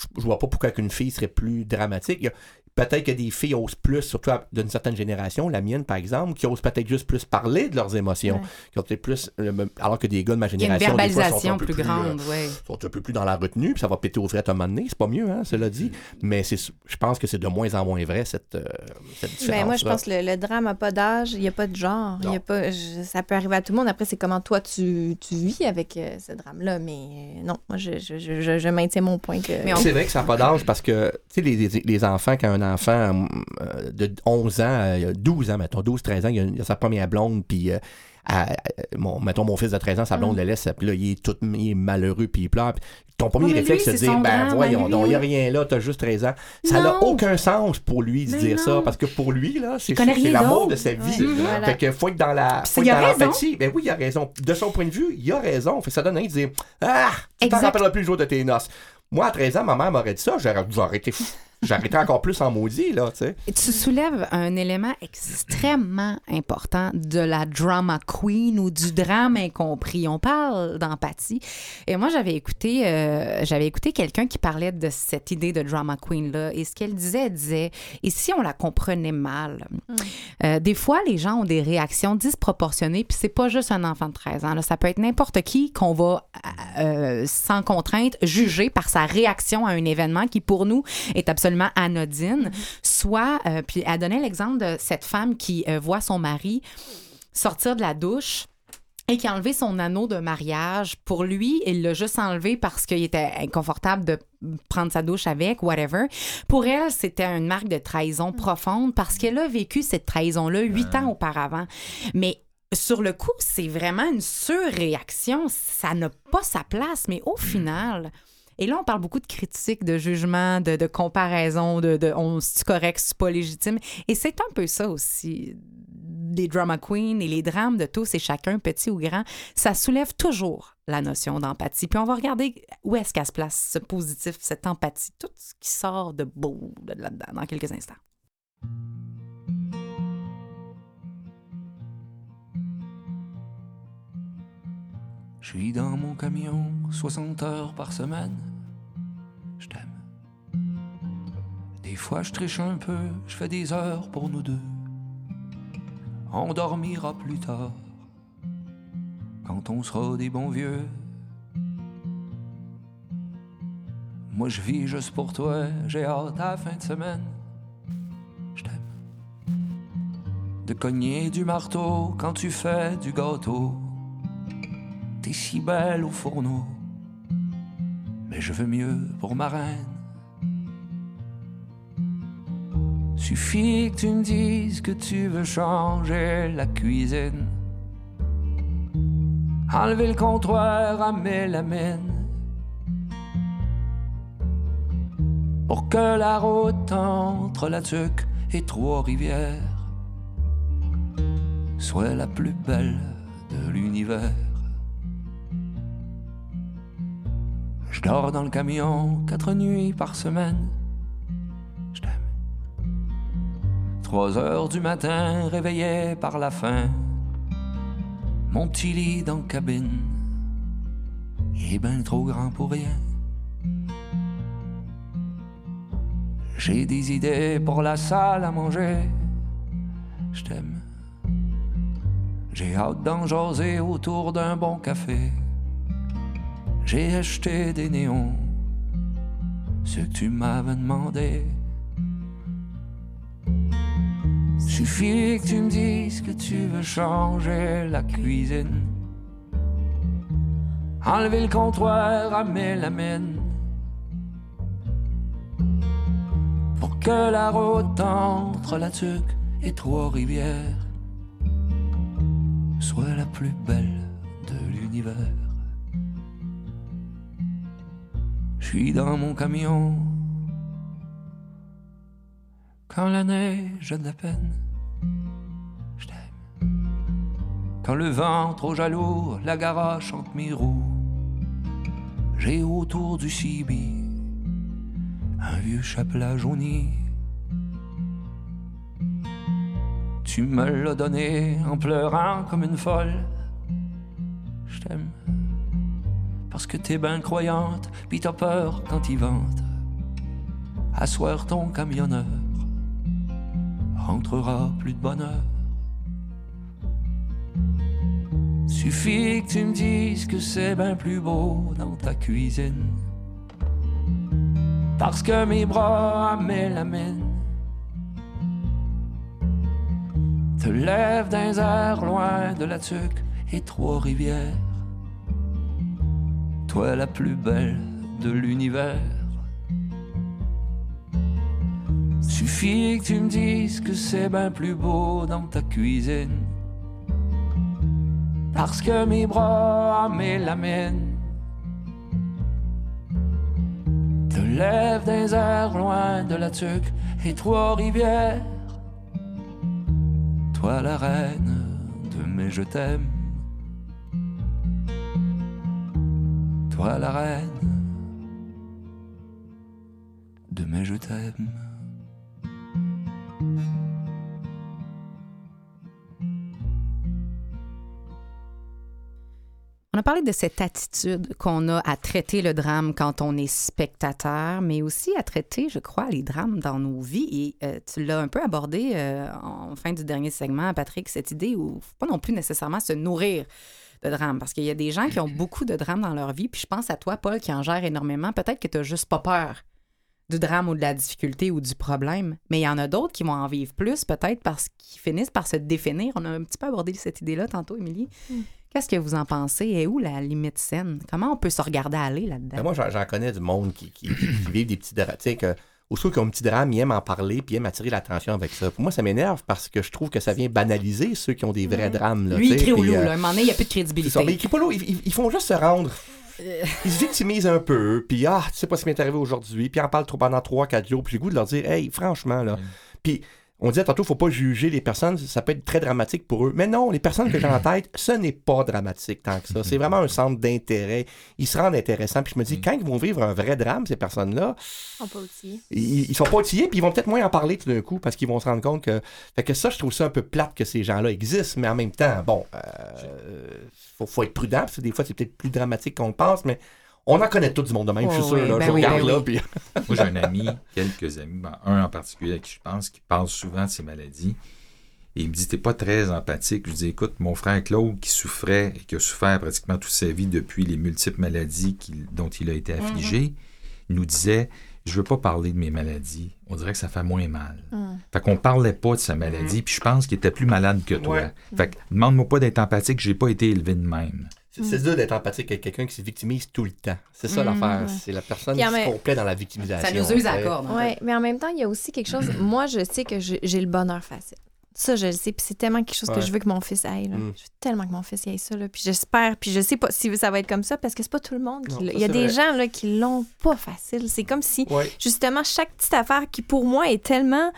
je, je vois pas pourquoi qu'une fille serait plus dramatique. Il y a- Peut-être que des filles osent plus, surtout d'une certaine génération, la mienne par exemple, qui osent peut-être juste plus parler de leurs émotions, Ouais. qui ont peut-être plus, euh, alors que des gars de ma Il y a une génération, des fois, sont verbalisation un peu plus euh, grande, oui. sont un peu plus dans la retenue, puis ça va péter aux frettes à un moment donné. C'est pas mieux, hein, cela dit. Mais c'est, je pense que c'est de moins en moins vrai, cette, euh, cette différence. Ben, moi, je pense que le, le drame n'a pas d'âge, il n'y a pas de genre. il Y a pas, je- ça peut arriver à tout le monde. Après, c'est comment toi, tu, tu vis avec euh, ce drame-là. Mais euh, non, moi, je, maintiens mon point que... Mais on- C'est vrai que ça n'a pas d'âge parce que, tu sais, les, les- les enfants, quand un enfant euh, de 11 ans, euh, 12 ans, mettons, 12, 13 ans, il a, sa première blonde, puis, euh, à- à- mon, mettons, mon fils de 13 ans, sa blonde le laisse, puis là, il est tout il est malheureux, puis il pleure. Puis ton premier réflexe, c'est de dire, ben voyons, donc, il n'y a rien là, t'as juste 13 ans. Ça n'a aucun sens pour lui de Mais dire ça, parce que pour lui, là, c'est l'amour de sa vie. Voilà. Fait que faut être dans la, faut être dans l'empathie. Ben oui, il a raison. De son point de vue, il a raison. Fait que ça donne envie de dire, ah, tu t'en rappelleras plus le jour de tes noces. Moi, à 13 ans, ma mère m'aurait dit ça, j'aurais j'aurais été fou. J'arrêtais encore plus en maudit, là, tu sais. Tu soulèves un élément extrêmement important de la drama queen ou du drame incompris. On parle d'empathie. Et moi, j'avais écouté, euh, j'avais écouté quelqu'un qui parlait de cette idée de drama queen là. Et ce qu'elle disait, elle disait, et si on la comprenait mal, euh, des fois, les gens ont des réactions disproportionnées. Puis c'est pas juste un enfant de 13 ans. là. Ça peut être n'importe qui qu'on va euh, sans contrainte juger par sa réaction à un événement qui pour nous est absolument anodine. Soit, euh, puis elle donnait l'exemple de cette femme qui euh, voit son mari sortir de la douche et qui a enlevé son anneau de mariage. Pour lui, il l'a juste enlevé parce qu'il était inconfortable de prendre sa douche avec, whatever. Pour elle, c'était une marque de trahison profonde parce qu'elle a vécu cette trahison-là huit ans auparavant. Mais sur le coup, c'est vraiment une surréaction. Ça n'a pas sa place, mais au final... Et là, on parle beaucoup de critiques, de jugement, de, de de, de on c'est correct, c'est pas légitime? Et c'est un peu ça aussi. Les drama queens et les drames de tous et chacun, petit ou grand, ça soulève toujours la notion d'empathie. Puis on va regarder où est-ce qu'elle se place, ce positif, cette empathie, tout ce qui sort de beau de là-dedans dans quelques instants. Je suis dans mon camion 60 heures par semaine. Je t'aime. Des fois, je triche un peu, je fais des heures pour nous deux. On dormira plus tard, quand on sera des bons vieux. Moi, je vis juste pour toi, j'ai hâte à la fin de semaine. Je t'aime. De cogner du marteau quand tu fais du gâteau. T'es si belle au fourneau, je veux mieux pour ma reine. Suffit que tu me dises que tu veux changer la cuisine. Enlever le comptoir à mélamine. Pour que la route entre la Tuque et Trois-Rivières soit la plus belle de l'univers. Je dors dans le camion quatre nuits par semaine. Je t'aime. Trois heures du matin, réveillé par la faim. Mon petit lit dans la cabine, est bien trop grand pour rien. J'ai des idées pour la salle à manger. Je t'aime. J'ai hâte d'en jaser autour d'un bon café. J'ai acheté des néons, ce que tu m'avais demandé. Suffit que tu me dises que tu veux changer la cuisine. Enlever le comptoir à mélamine. Pour que la route entre la Tuque et Trois-Rivières soit la plus belle de l'univers. Suis dans mon camion quand la neige a de la peine. Je t'aime. Quand le vent trop jaloux la garoche entre mes roues, j'ai autour du cibi un vieux chapelet jauni. Tu me l'as donné en pleurant comme une folle. Je t'aime. Parce que t'es ben croyante, pis t'as peur quand il vente. À soir ton camionneur rentrera plus de bonheur. Suffit que tu me dises que c'est ben plus beau dans ta cuisine. Parce que mes bras mélaminent te lèvent d'un air loin de la Tuque et Trois-Rivières. Toi la plus belle de l'univers. Suffit que tu me dises que c'est bien plus beau dans ta cuisine. Parce que mes bras mélaminent te lèvent d'un air loin de la Tuque et Trois-Rivières. Toi la reine de mes je t'aime. De je t'aime. On a parlé de cette attitude qu'on a à traiter le drame quand on est spectateur, mais aussi à traiter, je crois, les drames dans nos vies. Et euh, tu l'as un peu abordé euh, en fin du dernier segment, Patrick, cette idée où faut pas non plus nécessairement se nourrir de drames, parce qu'il y a des gens qui ont beaucoup de drames dans leur vie, puis je pense à toi, Paul, qui en gère énormément. Peut-être que tu n'as juste pas peur du drame ou de la difficulté ou du problème, mais il y en a d'autres qui vont en vivre plus, peut-être parce qu'ils finissent par se définir. On a un petit peu abordé cette idée-là tantôt, Émilie. Qu'est-ce que vous en pensez? Et où la limite saine? Comment on peut se regarder aller là-dedans? Ben, moi, j'en j'en connais du monde qui, qui, qui vivent des petits drames. Tu sais, que, au qu'ils ont un petit drame, ils aiment en parler puis ils aiment attirer l'attention avec ça. Pour moi, ça m'énerve parce que je trouve que ça vient banaliser ceux qui ont des vrais drames. Là, Lui, il crie au loup, euh, là. Un moment donné, il n'y a plus de crédibilité. ça. Mais ils, pas ils, ils- ils font juste se rendre. Ils se victimisent un peu, puis ah, tu sais pas ce qui m'est arrivé aujourd'hui, puis ils en parlent trop pendant 3-4 jours, puis j'ai le goût de leur dire, hey, franchement, là. Puis on disait tantôt, faut pas juger les personnes, ça peut être très dramatique pour eux. Mais non, les personnes que j'ai en tête, ce n'est pas dramatique tant que ça. C'est vraiment un centre d'intérêt. Ils se rendent intéressants, puis je me dis, quand ils vont vivre un vrai drame, ces personnes-là, ils, ils sont pas outillés, puis ils vont peut-être moins en parler tout d'un coup parce qu'ils vont se rendre compte que. Fait que ça, je trouve ça un peu plate que ces gens-là existent, mais en même temps, bon, euh, faut, faut être prudent, parce que des fois, c'est peut-être plus dramatique qu'on le pense, mais on en connaît tout du monde de même, je suis sûr. oui, là, ben je oui, regarde ben là, oui. puis. Moi, j'ai un ami, quelques amis, ben, un en particulier à qui je pense, qui parle souvent de ses maladies. Et il me dit T'es pas très empathique. Je lui dis Écoute, mon frère Claude, qui souffrait et qui a souffert pratiquement toute sa vie depuis les multiples maladies qu'il- dont il a été affligé, il nous disait Je veux pas parler de mes maladies. On dirait que ça fait moins mal. Fait qu'on parlait pas de sa maladie, puis je pense qu'il était plus malade que toi. Ouais. Fait que demande-moi pas d'être empathique, j'ai pas été élevé de même. C'est c'est dur d'être empathique avec quelqu'un qui se victimise tout le temps. C'est ça Mm, l'affaire. ouais. C'est la personne qui se même- complaît dans la victimisation. Ça nous use à corde. Oui, mais en même temps, il y a aussi quelque chose. Moi, je sais que j'ai le bonheur facile. Ça, je le sais. Puis c'est tellement quelque chose que je veux que mon fils aille. là. Mm. Je veux tellement que mon fils aille ça. Là. Puis j'espère. Puis je sais pas si ça va être comme ça parce que c'est pas tout le monde qui l'a. Il y a des vrai. gens là, qui l'ont pas facile. C'est comme si, Ouais. justement, chaque petite affaire qui, pour moi, est tellement.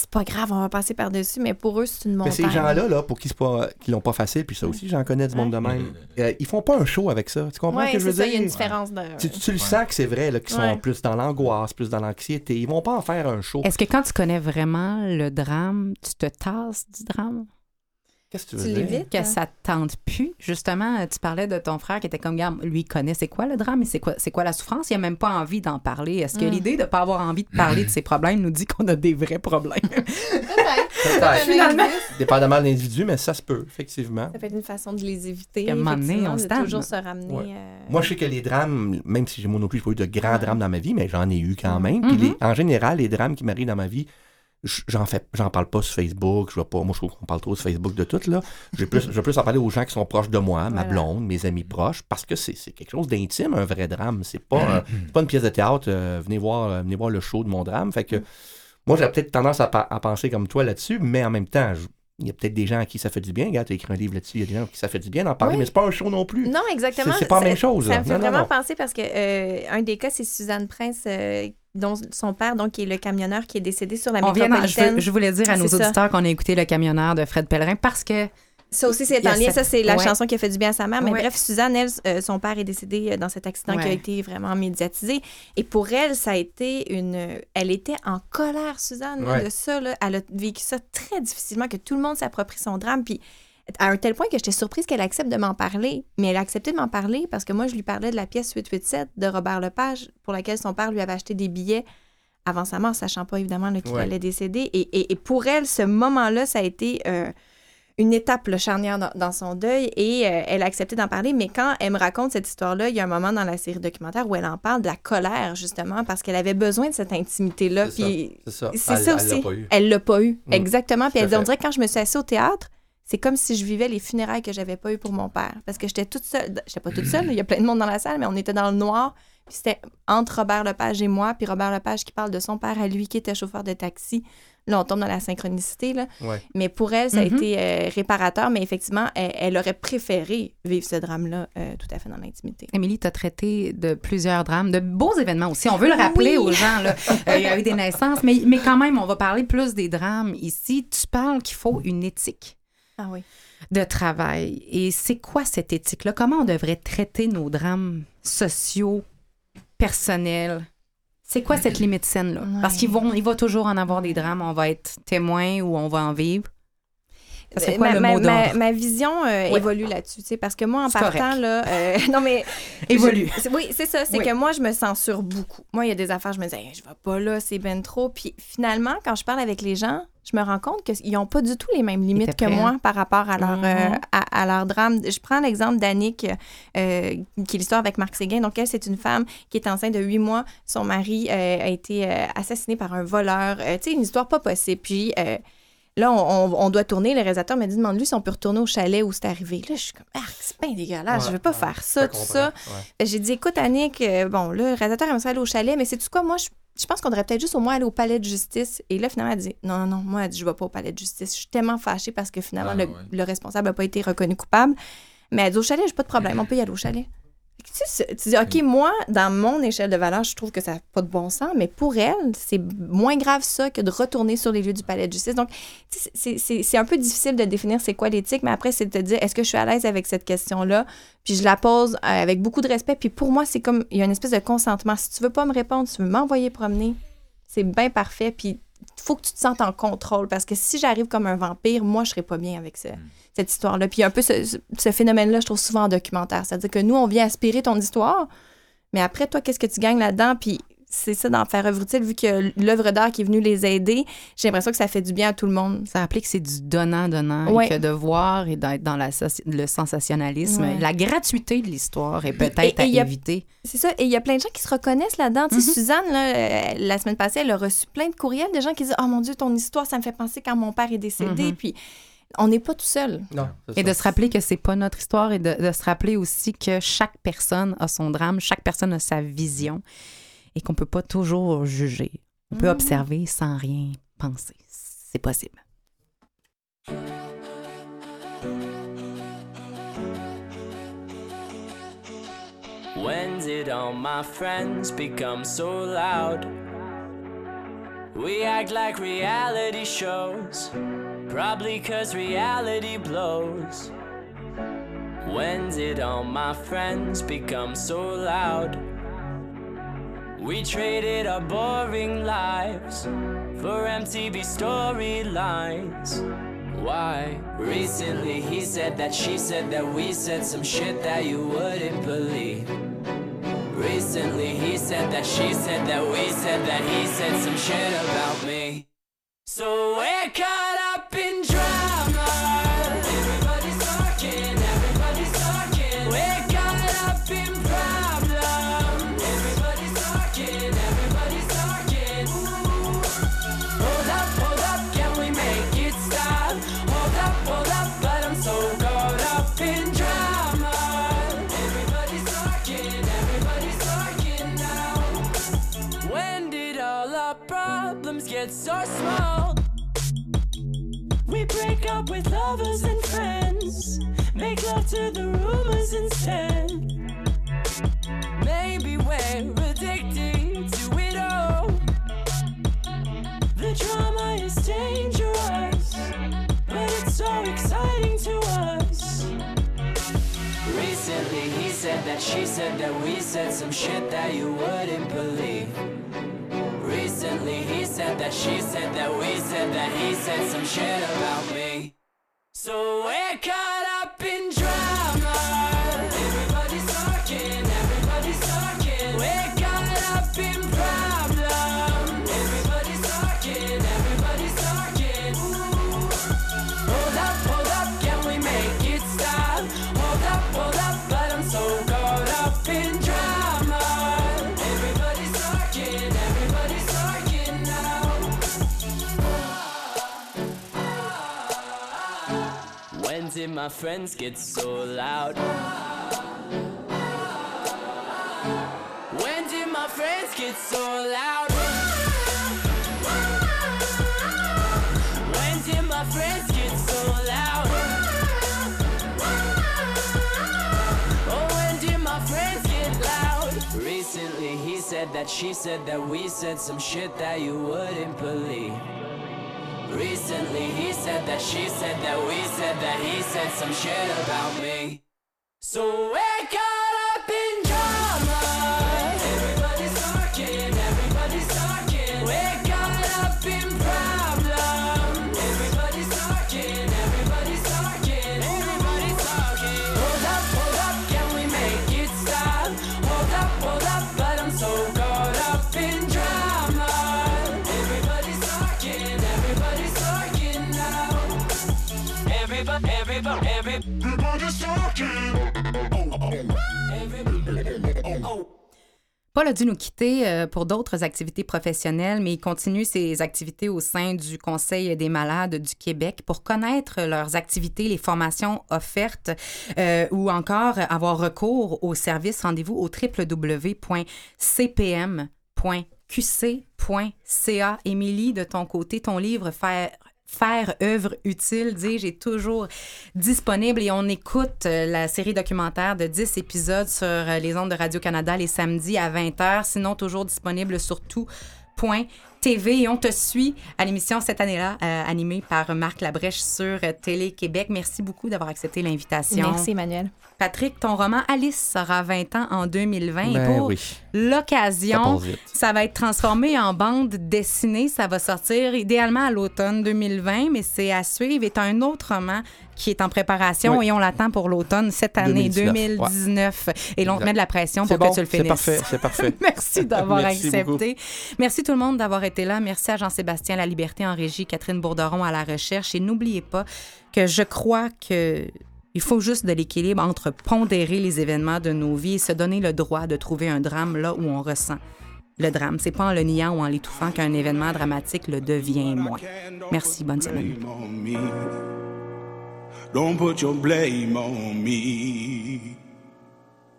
C'est pas grave, on va passer par-dessus, mais pour eux, c'est une Mais montagne. ces gens-là, là, pour qui c'est pas, qui l'ont pas facile, puis ça aussi, j'en connais du monde de même. euh, ils font pas un show avec ça. Tu comprends Ouais, ce que je veux c'est ça, il y a une dire? différence de. Tu, tu le sens que c'est vrai, là, qu'ils sont Ouais. plus dans l'angoisse, plus dans l'anxiété. Ils vont pas en faire un show. Est-ce que quand tu connais vraiment le drame, tu te tasses du drame? Qu'est-ce que tu Tu veux dire? l'évites? Que hein? ça te tente plus? Justement, tu parlais de ton frère qui était comme, Garde, lui, il connaît c'est quoi le drame et c'est quoi, c'est quoi la souffrance? Il a même pas envie d'en parler. Est-ce que Mm. l'idée de pas avoir envie de parler de ses problèmes nous dit qu'on a des vrais problèmes? Peut-être. Finalement. Dépendamment de l'individu, mais ça se peut, effectivement. Ça peut être une façon de les éviter. Qu'à un moment donné, effectivement, on de se toujours se ramener. Ouais. euh, Moi, je sais que les drames, même si moi non plus, j'ai pas eu de grands drames dans ma vie, mais j'en ai eu quand même. Mhm. Puis les- en général, les drames qui m'arrivent dans ma vie, j'en fais, j'en parle pas sur Facebook. Je vois pas, moi, je trouve qu'on parle trop sur Facebook de tout, là. J'ai plus, je veux plus en parler aux gens qui sont proches de moi, ma Voilà. blonde, mes amis proches, parce que c'est, c'est quelque chose d'intime, un vrai drame. C'est pas, un- c'est pas une pièce de théâtre. euh, venez voir, euh, venez voir le show de mon drame. Fait que, moi, j'ai peut-être tendance à, à penser comme toi là-dessus, mais en même temps, je- il y a peut-être des gens à qui ça fait du bien. Regarde, tu as écrit un livre là-dessus, il y a des gens à qui ça fait du bien d'en parler, Oui. mais c'est pas un show non plus. Non, exactement. C'est- pas la même chose, Ça me fait Non, non, vraiment non. penser parce que euh, un des cas, c'est Suzanne Prince, euh, dont son père, donc, qui est le camionneur qui est décédé sur la On vient je, veux- je voulais dire à nos auditeurs qu'on a écouté Le camionneur de Fred Pellerin parce que Ça aussi, c'est en lien. Ça, c'est la Ouais. chanson qui a fait du bien à sa mère. Mais Ouais. bref, Suzanne, elle, euh, son père est décédé euh, dans cet accident qui a été vraiment médiatisé. Et pour elle, ça a été une. Elle était en colère, Suzanne, là, de ça. là. Elle a vécu ça très difficilement, que tout le monde s'approprie son drame. Puis à un tel point que j'étais surprise qu'elle accepte de m'en parler. Mais elle a accepté de m'en parler parce que moi, je lui parlais de la pièce 887 de Robert Lepage, pour laquelle son père lui avait acheté des billets avant sa mort, sachant pas évidemment qu'il allait décéder. Et, et- et pour elle, ce moment-là, ça a été euh, une étape le charnière dans, dans son deuil et euh, elle a accepté d'en parler. Mais quand elle me raconte cette histoire-là, il y a un moment dans la série documentaire où elle en parle de la colère, justement, parce qu'elle avait besoin de cette intimité-là. C'est ça, ça. Elle- ça elle aussi. l'a pas eu. Elle l'a pas eu. Mm. Exactement. Puis elle dit, on dirait que quand je me suis assise au théâtre, c'est comme si je vivais les funérailles que j'avais pas eu pour mon père. Parce que j'étais toute seule. J'étais pas toute seule, il y a plein de monde dans la salle, mais on était dans le noir. Puis c'était entre Robert Lepage et moi. Puis Robert Lepage qui parle de son père à lui qui était chauffeur de taxi. Là, on tombe dans la synchronicité. Là. Ouais. Mais pour elle, ça a Mhm. été euh, réparateur. Mais effectivement, elle, elle aurait préféré vivre ce drame-là euh, tout à fait dans l'intimité. Émilie, tu as traité de plusieurs drames, de beaux événements aussi. On veut le rappeler Oui. aux gens. là. Euh, il y a eu des naissances, mais, mais quand même, on va parler plus des drames ici. Tu parles qu'il faut une éthique Ah oui. de travail. Et c'est quoi cette éthique-là? Comment on devrait traiter nos drames sociaux, personnels? C'est quoi cette limite saine-là? Ouais. Parce qu'il vont- il va toujours en avoir des drames. On va être témoin ou on va en vivre. Ça serait quoi ma, le ma- mot ma- d'ordre? ma vision euh, Ouais. évolue là-dessus, tu sais, parce que moi, en partant, correct. là, euh, non mais... Évolue. je- oui, c'est ça, c'est Oui. que moi, je me censure beaucoup. Moi, il y a des affaires, je me dis, Hey, je vais pas là, c'est ben trop. Puis finalement, quand je parle avec les gens, je me rends compte qu'ils n'ont pas du tout les mêmes limites que moi hein? par rapport à leur, Mhm. euh, à, à leur drame. Je prends l'exemple d'Annick, euh, qui est l'histoire avec Marc Séguin. Donc, elle, c'est une femme qui est enceinte de huit mois. Son mari euh, a été assassiné par un voleur. Tu sais, une histoire pas possible. Puis... Là, on, doit tourner. Le réalisateur m'a dit demande-lui si on peut retourner au chalet où c'est arrivé. Là, je suis comme, ah, c'est bien dégueulasse, je Ouais, veux pas ouais, faire ça, je tout ça. ouais. Que J'ai dit, écoute, Annick, euh, bon, là, le réalisateur aimerait aller au chalet, mais c'est tout quoi, moi, je, je pense qu'on devrait peut-être juste au moins aller au palais de justice. Et là, finalement, elle dit, non, non, non, moi, elle dit, je vais pas au palais de justice. Je suis tellement fâchée parce que finalement, Ah, le responsable n'a pas été reconnu coupable. Mais elle dit, au chalet, j'ai pas de problème, on peut y aller au chalet. Tu, dis, OK, moi, dans mon échelle de valeur, je trouve que ça n'a pas de bon sens, mais pour elle, c'est moins grave ça que de retourner sur les lieux du palais de justice. Donc, c'est- un peu difficile de définir c'est quoi l'éthique, mais après, c'est de te dire, est-ce que je suis à l'aise avec cette question-là? Puis je la pose euh, avec beaucoup de respect. Puis pour moi, c'est comme, il y a une espèce de consentement. Si tu veux pas me répondre, tu veux m'envoyer promener, c'est bien parfait. Puis faut que tu te sentes en contrôle parce que si j'arrive comme un vampire, moi, je serais pas bien avec ça cette histoire-là. Puis un peu ce, ce- ce phénomène-là, je trouve souvent en documentaire. C'est-à-dire que nous, on vient aspirer ton histoire, mais après, toi, qu'est-ce que tu gagnes là-dedans? Puis c'est ça, d'en faire œuvre utile, vu que l'œuvre d'art qui est venue les aider, j'ai l'impression que ça fait du bien à tout le monde. Ça implique que c'est du donnant-donnant Ouais. que de voir et d'être dans la le sensationnalisme. Ouais. La gratuité de l'histoire est Et- peut-être à il y a- éviter. C'est ça. Et il y a plein de gens qui se reconnaissent là-dedans. Tu sais, Mhm. Suzanne, là, euh, la semaine passée, elle a reçu plein de courriels de gens qui disent Oh mon Dieu, ton histoire, ça me fait penser quand mon père est décédé. Mhm. Puis on n'est pas tout seul. Non, Et ça. de se rappeler que c'est pas notre histoire et de, de se rappeler aussi que chaque personne a son drame, chaque personne a sa vision et qu'on peut pas toujours juger. On peut observer sans rien penser. C'est possible. When did all my friends become so loud? We act like reality shows, probably cause reality blows. When did all my friends become so loud? We traded our boring lives for MTV storylines. Why? Recently he said that she said that we said some shit that you wouldn't believe. Recently he said that she said that we said that he said some shit about me. So we're caught up in drama. Up with lovers and friends, make love to the rumors instead. Maybe we're addicted to it all. The drama is dangerous, but it's so exciting to us. Recently, he said that she said that we said some shit that you wouldn't believe. Said that she said that we said that he said some shit about me. So we're up my friends get so loud? When did my friends get so loud? When did my friends get so loud? Oh, when did my friends get loud? Recently, he said that she said that we said some shit that you wouldn't believe. Recently, he said that she said that we said that he said some shit about me. So we're up Paul a dû nous quitter euh, pour d'autres activités professionnelles, mais il continue ses activités au sein du Conseil des malades du Québec pour connaître leurs activités, les formations offertes euh, ou encore avoir recours aux services. Rendez-vous au www.cpm.qc.ca. Émilie, de ton côté, ton livre Faire faire œuvre utile, dis-je, est toujours disponible. Et on écoute euh, la série documentaire de 10 épisodes sur euh, les ondes de Radio-Canada les samedis à 20h, sinon toujours disponible sur tout.tv et on te suit à l'émission cette année-là, euh, animée par Marc Labrèche sur euh, Télé-Québec. Merci beaucoup d'avoir accepté l'invitation. Merci, Emmanuel. Patrick, ton roman Alice sera 20 ans en 2020 et Ben pour oui. Ça l'occasion, ça va être transformé en bande dessinée. Ça va sortir idéalement à l'automne 2020, mais c'est à suivre. est un autre roman qui est en préparation Oui. et on l'attend pour l'automne cette année 2019, 2019. Et là, on te met de la pression pour bon, que tu le c'est finisses. parfait, c'est parfait. Merci d'avoir accepté. Merci tout le monde d'avoir été là. Merci à Jean-Sébastien La Liberté en régie, Catherine Bourderon à la recherche. Et n'oubliez pas que je crois que il faut juste de l'équilibre entre pondérer les événements de nos vies et se donner le droit de trouver un drame là où on ressent le drame. C'est pas en le niant ou en l'étouffant qu'un événement dramatique le devient moins. Merci, bonne semaine. Don't put your blame on me.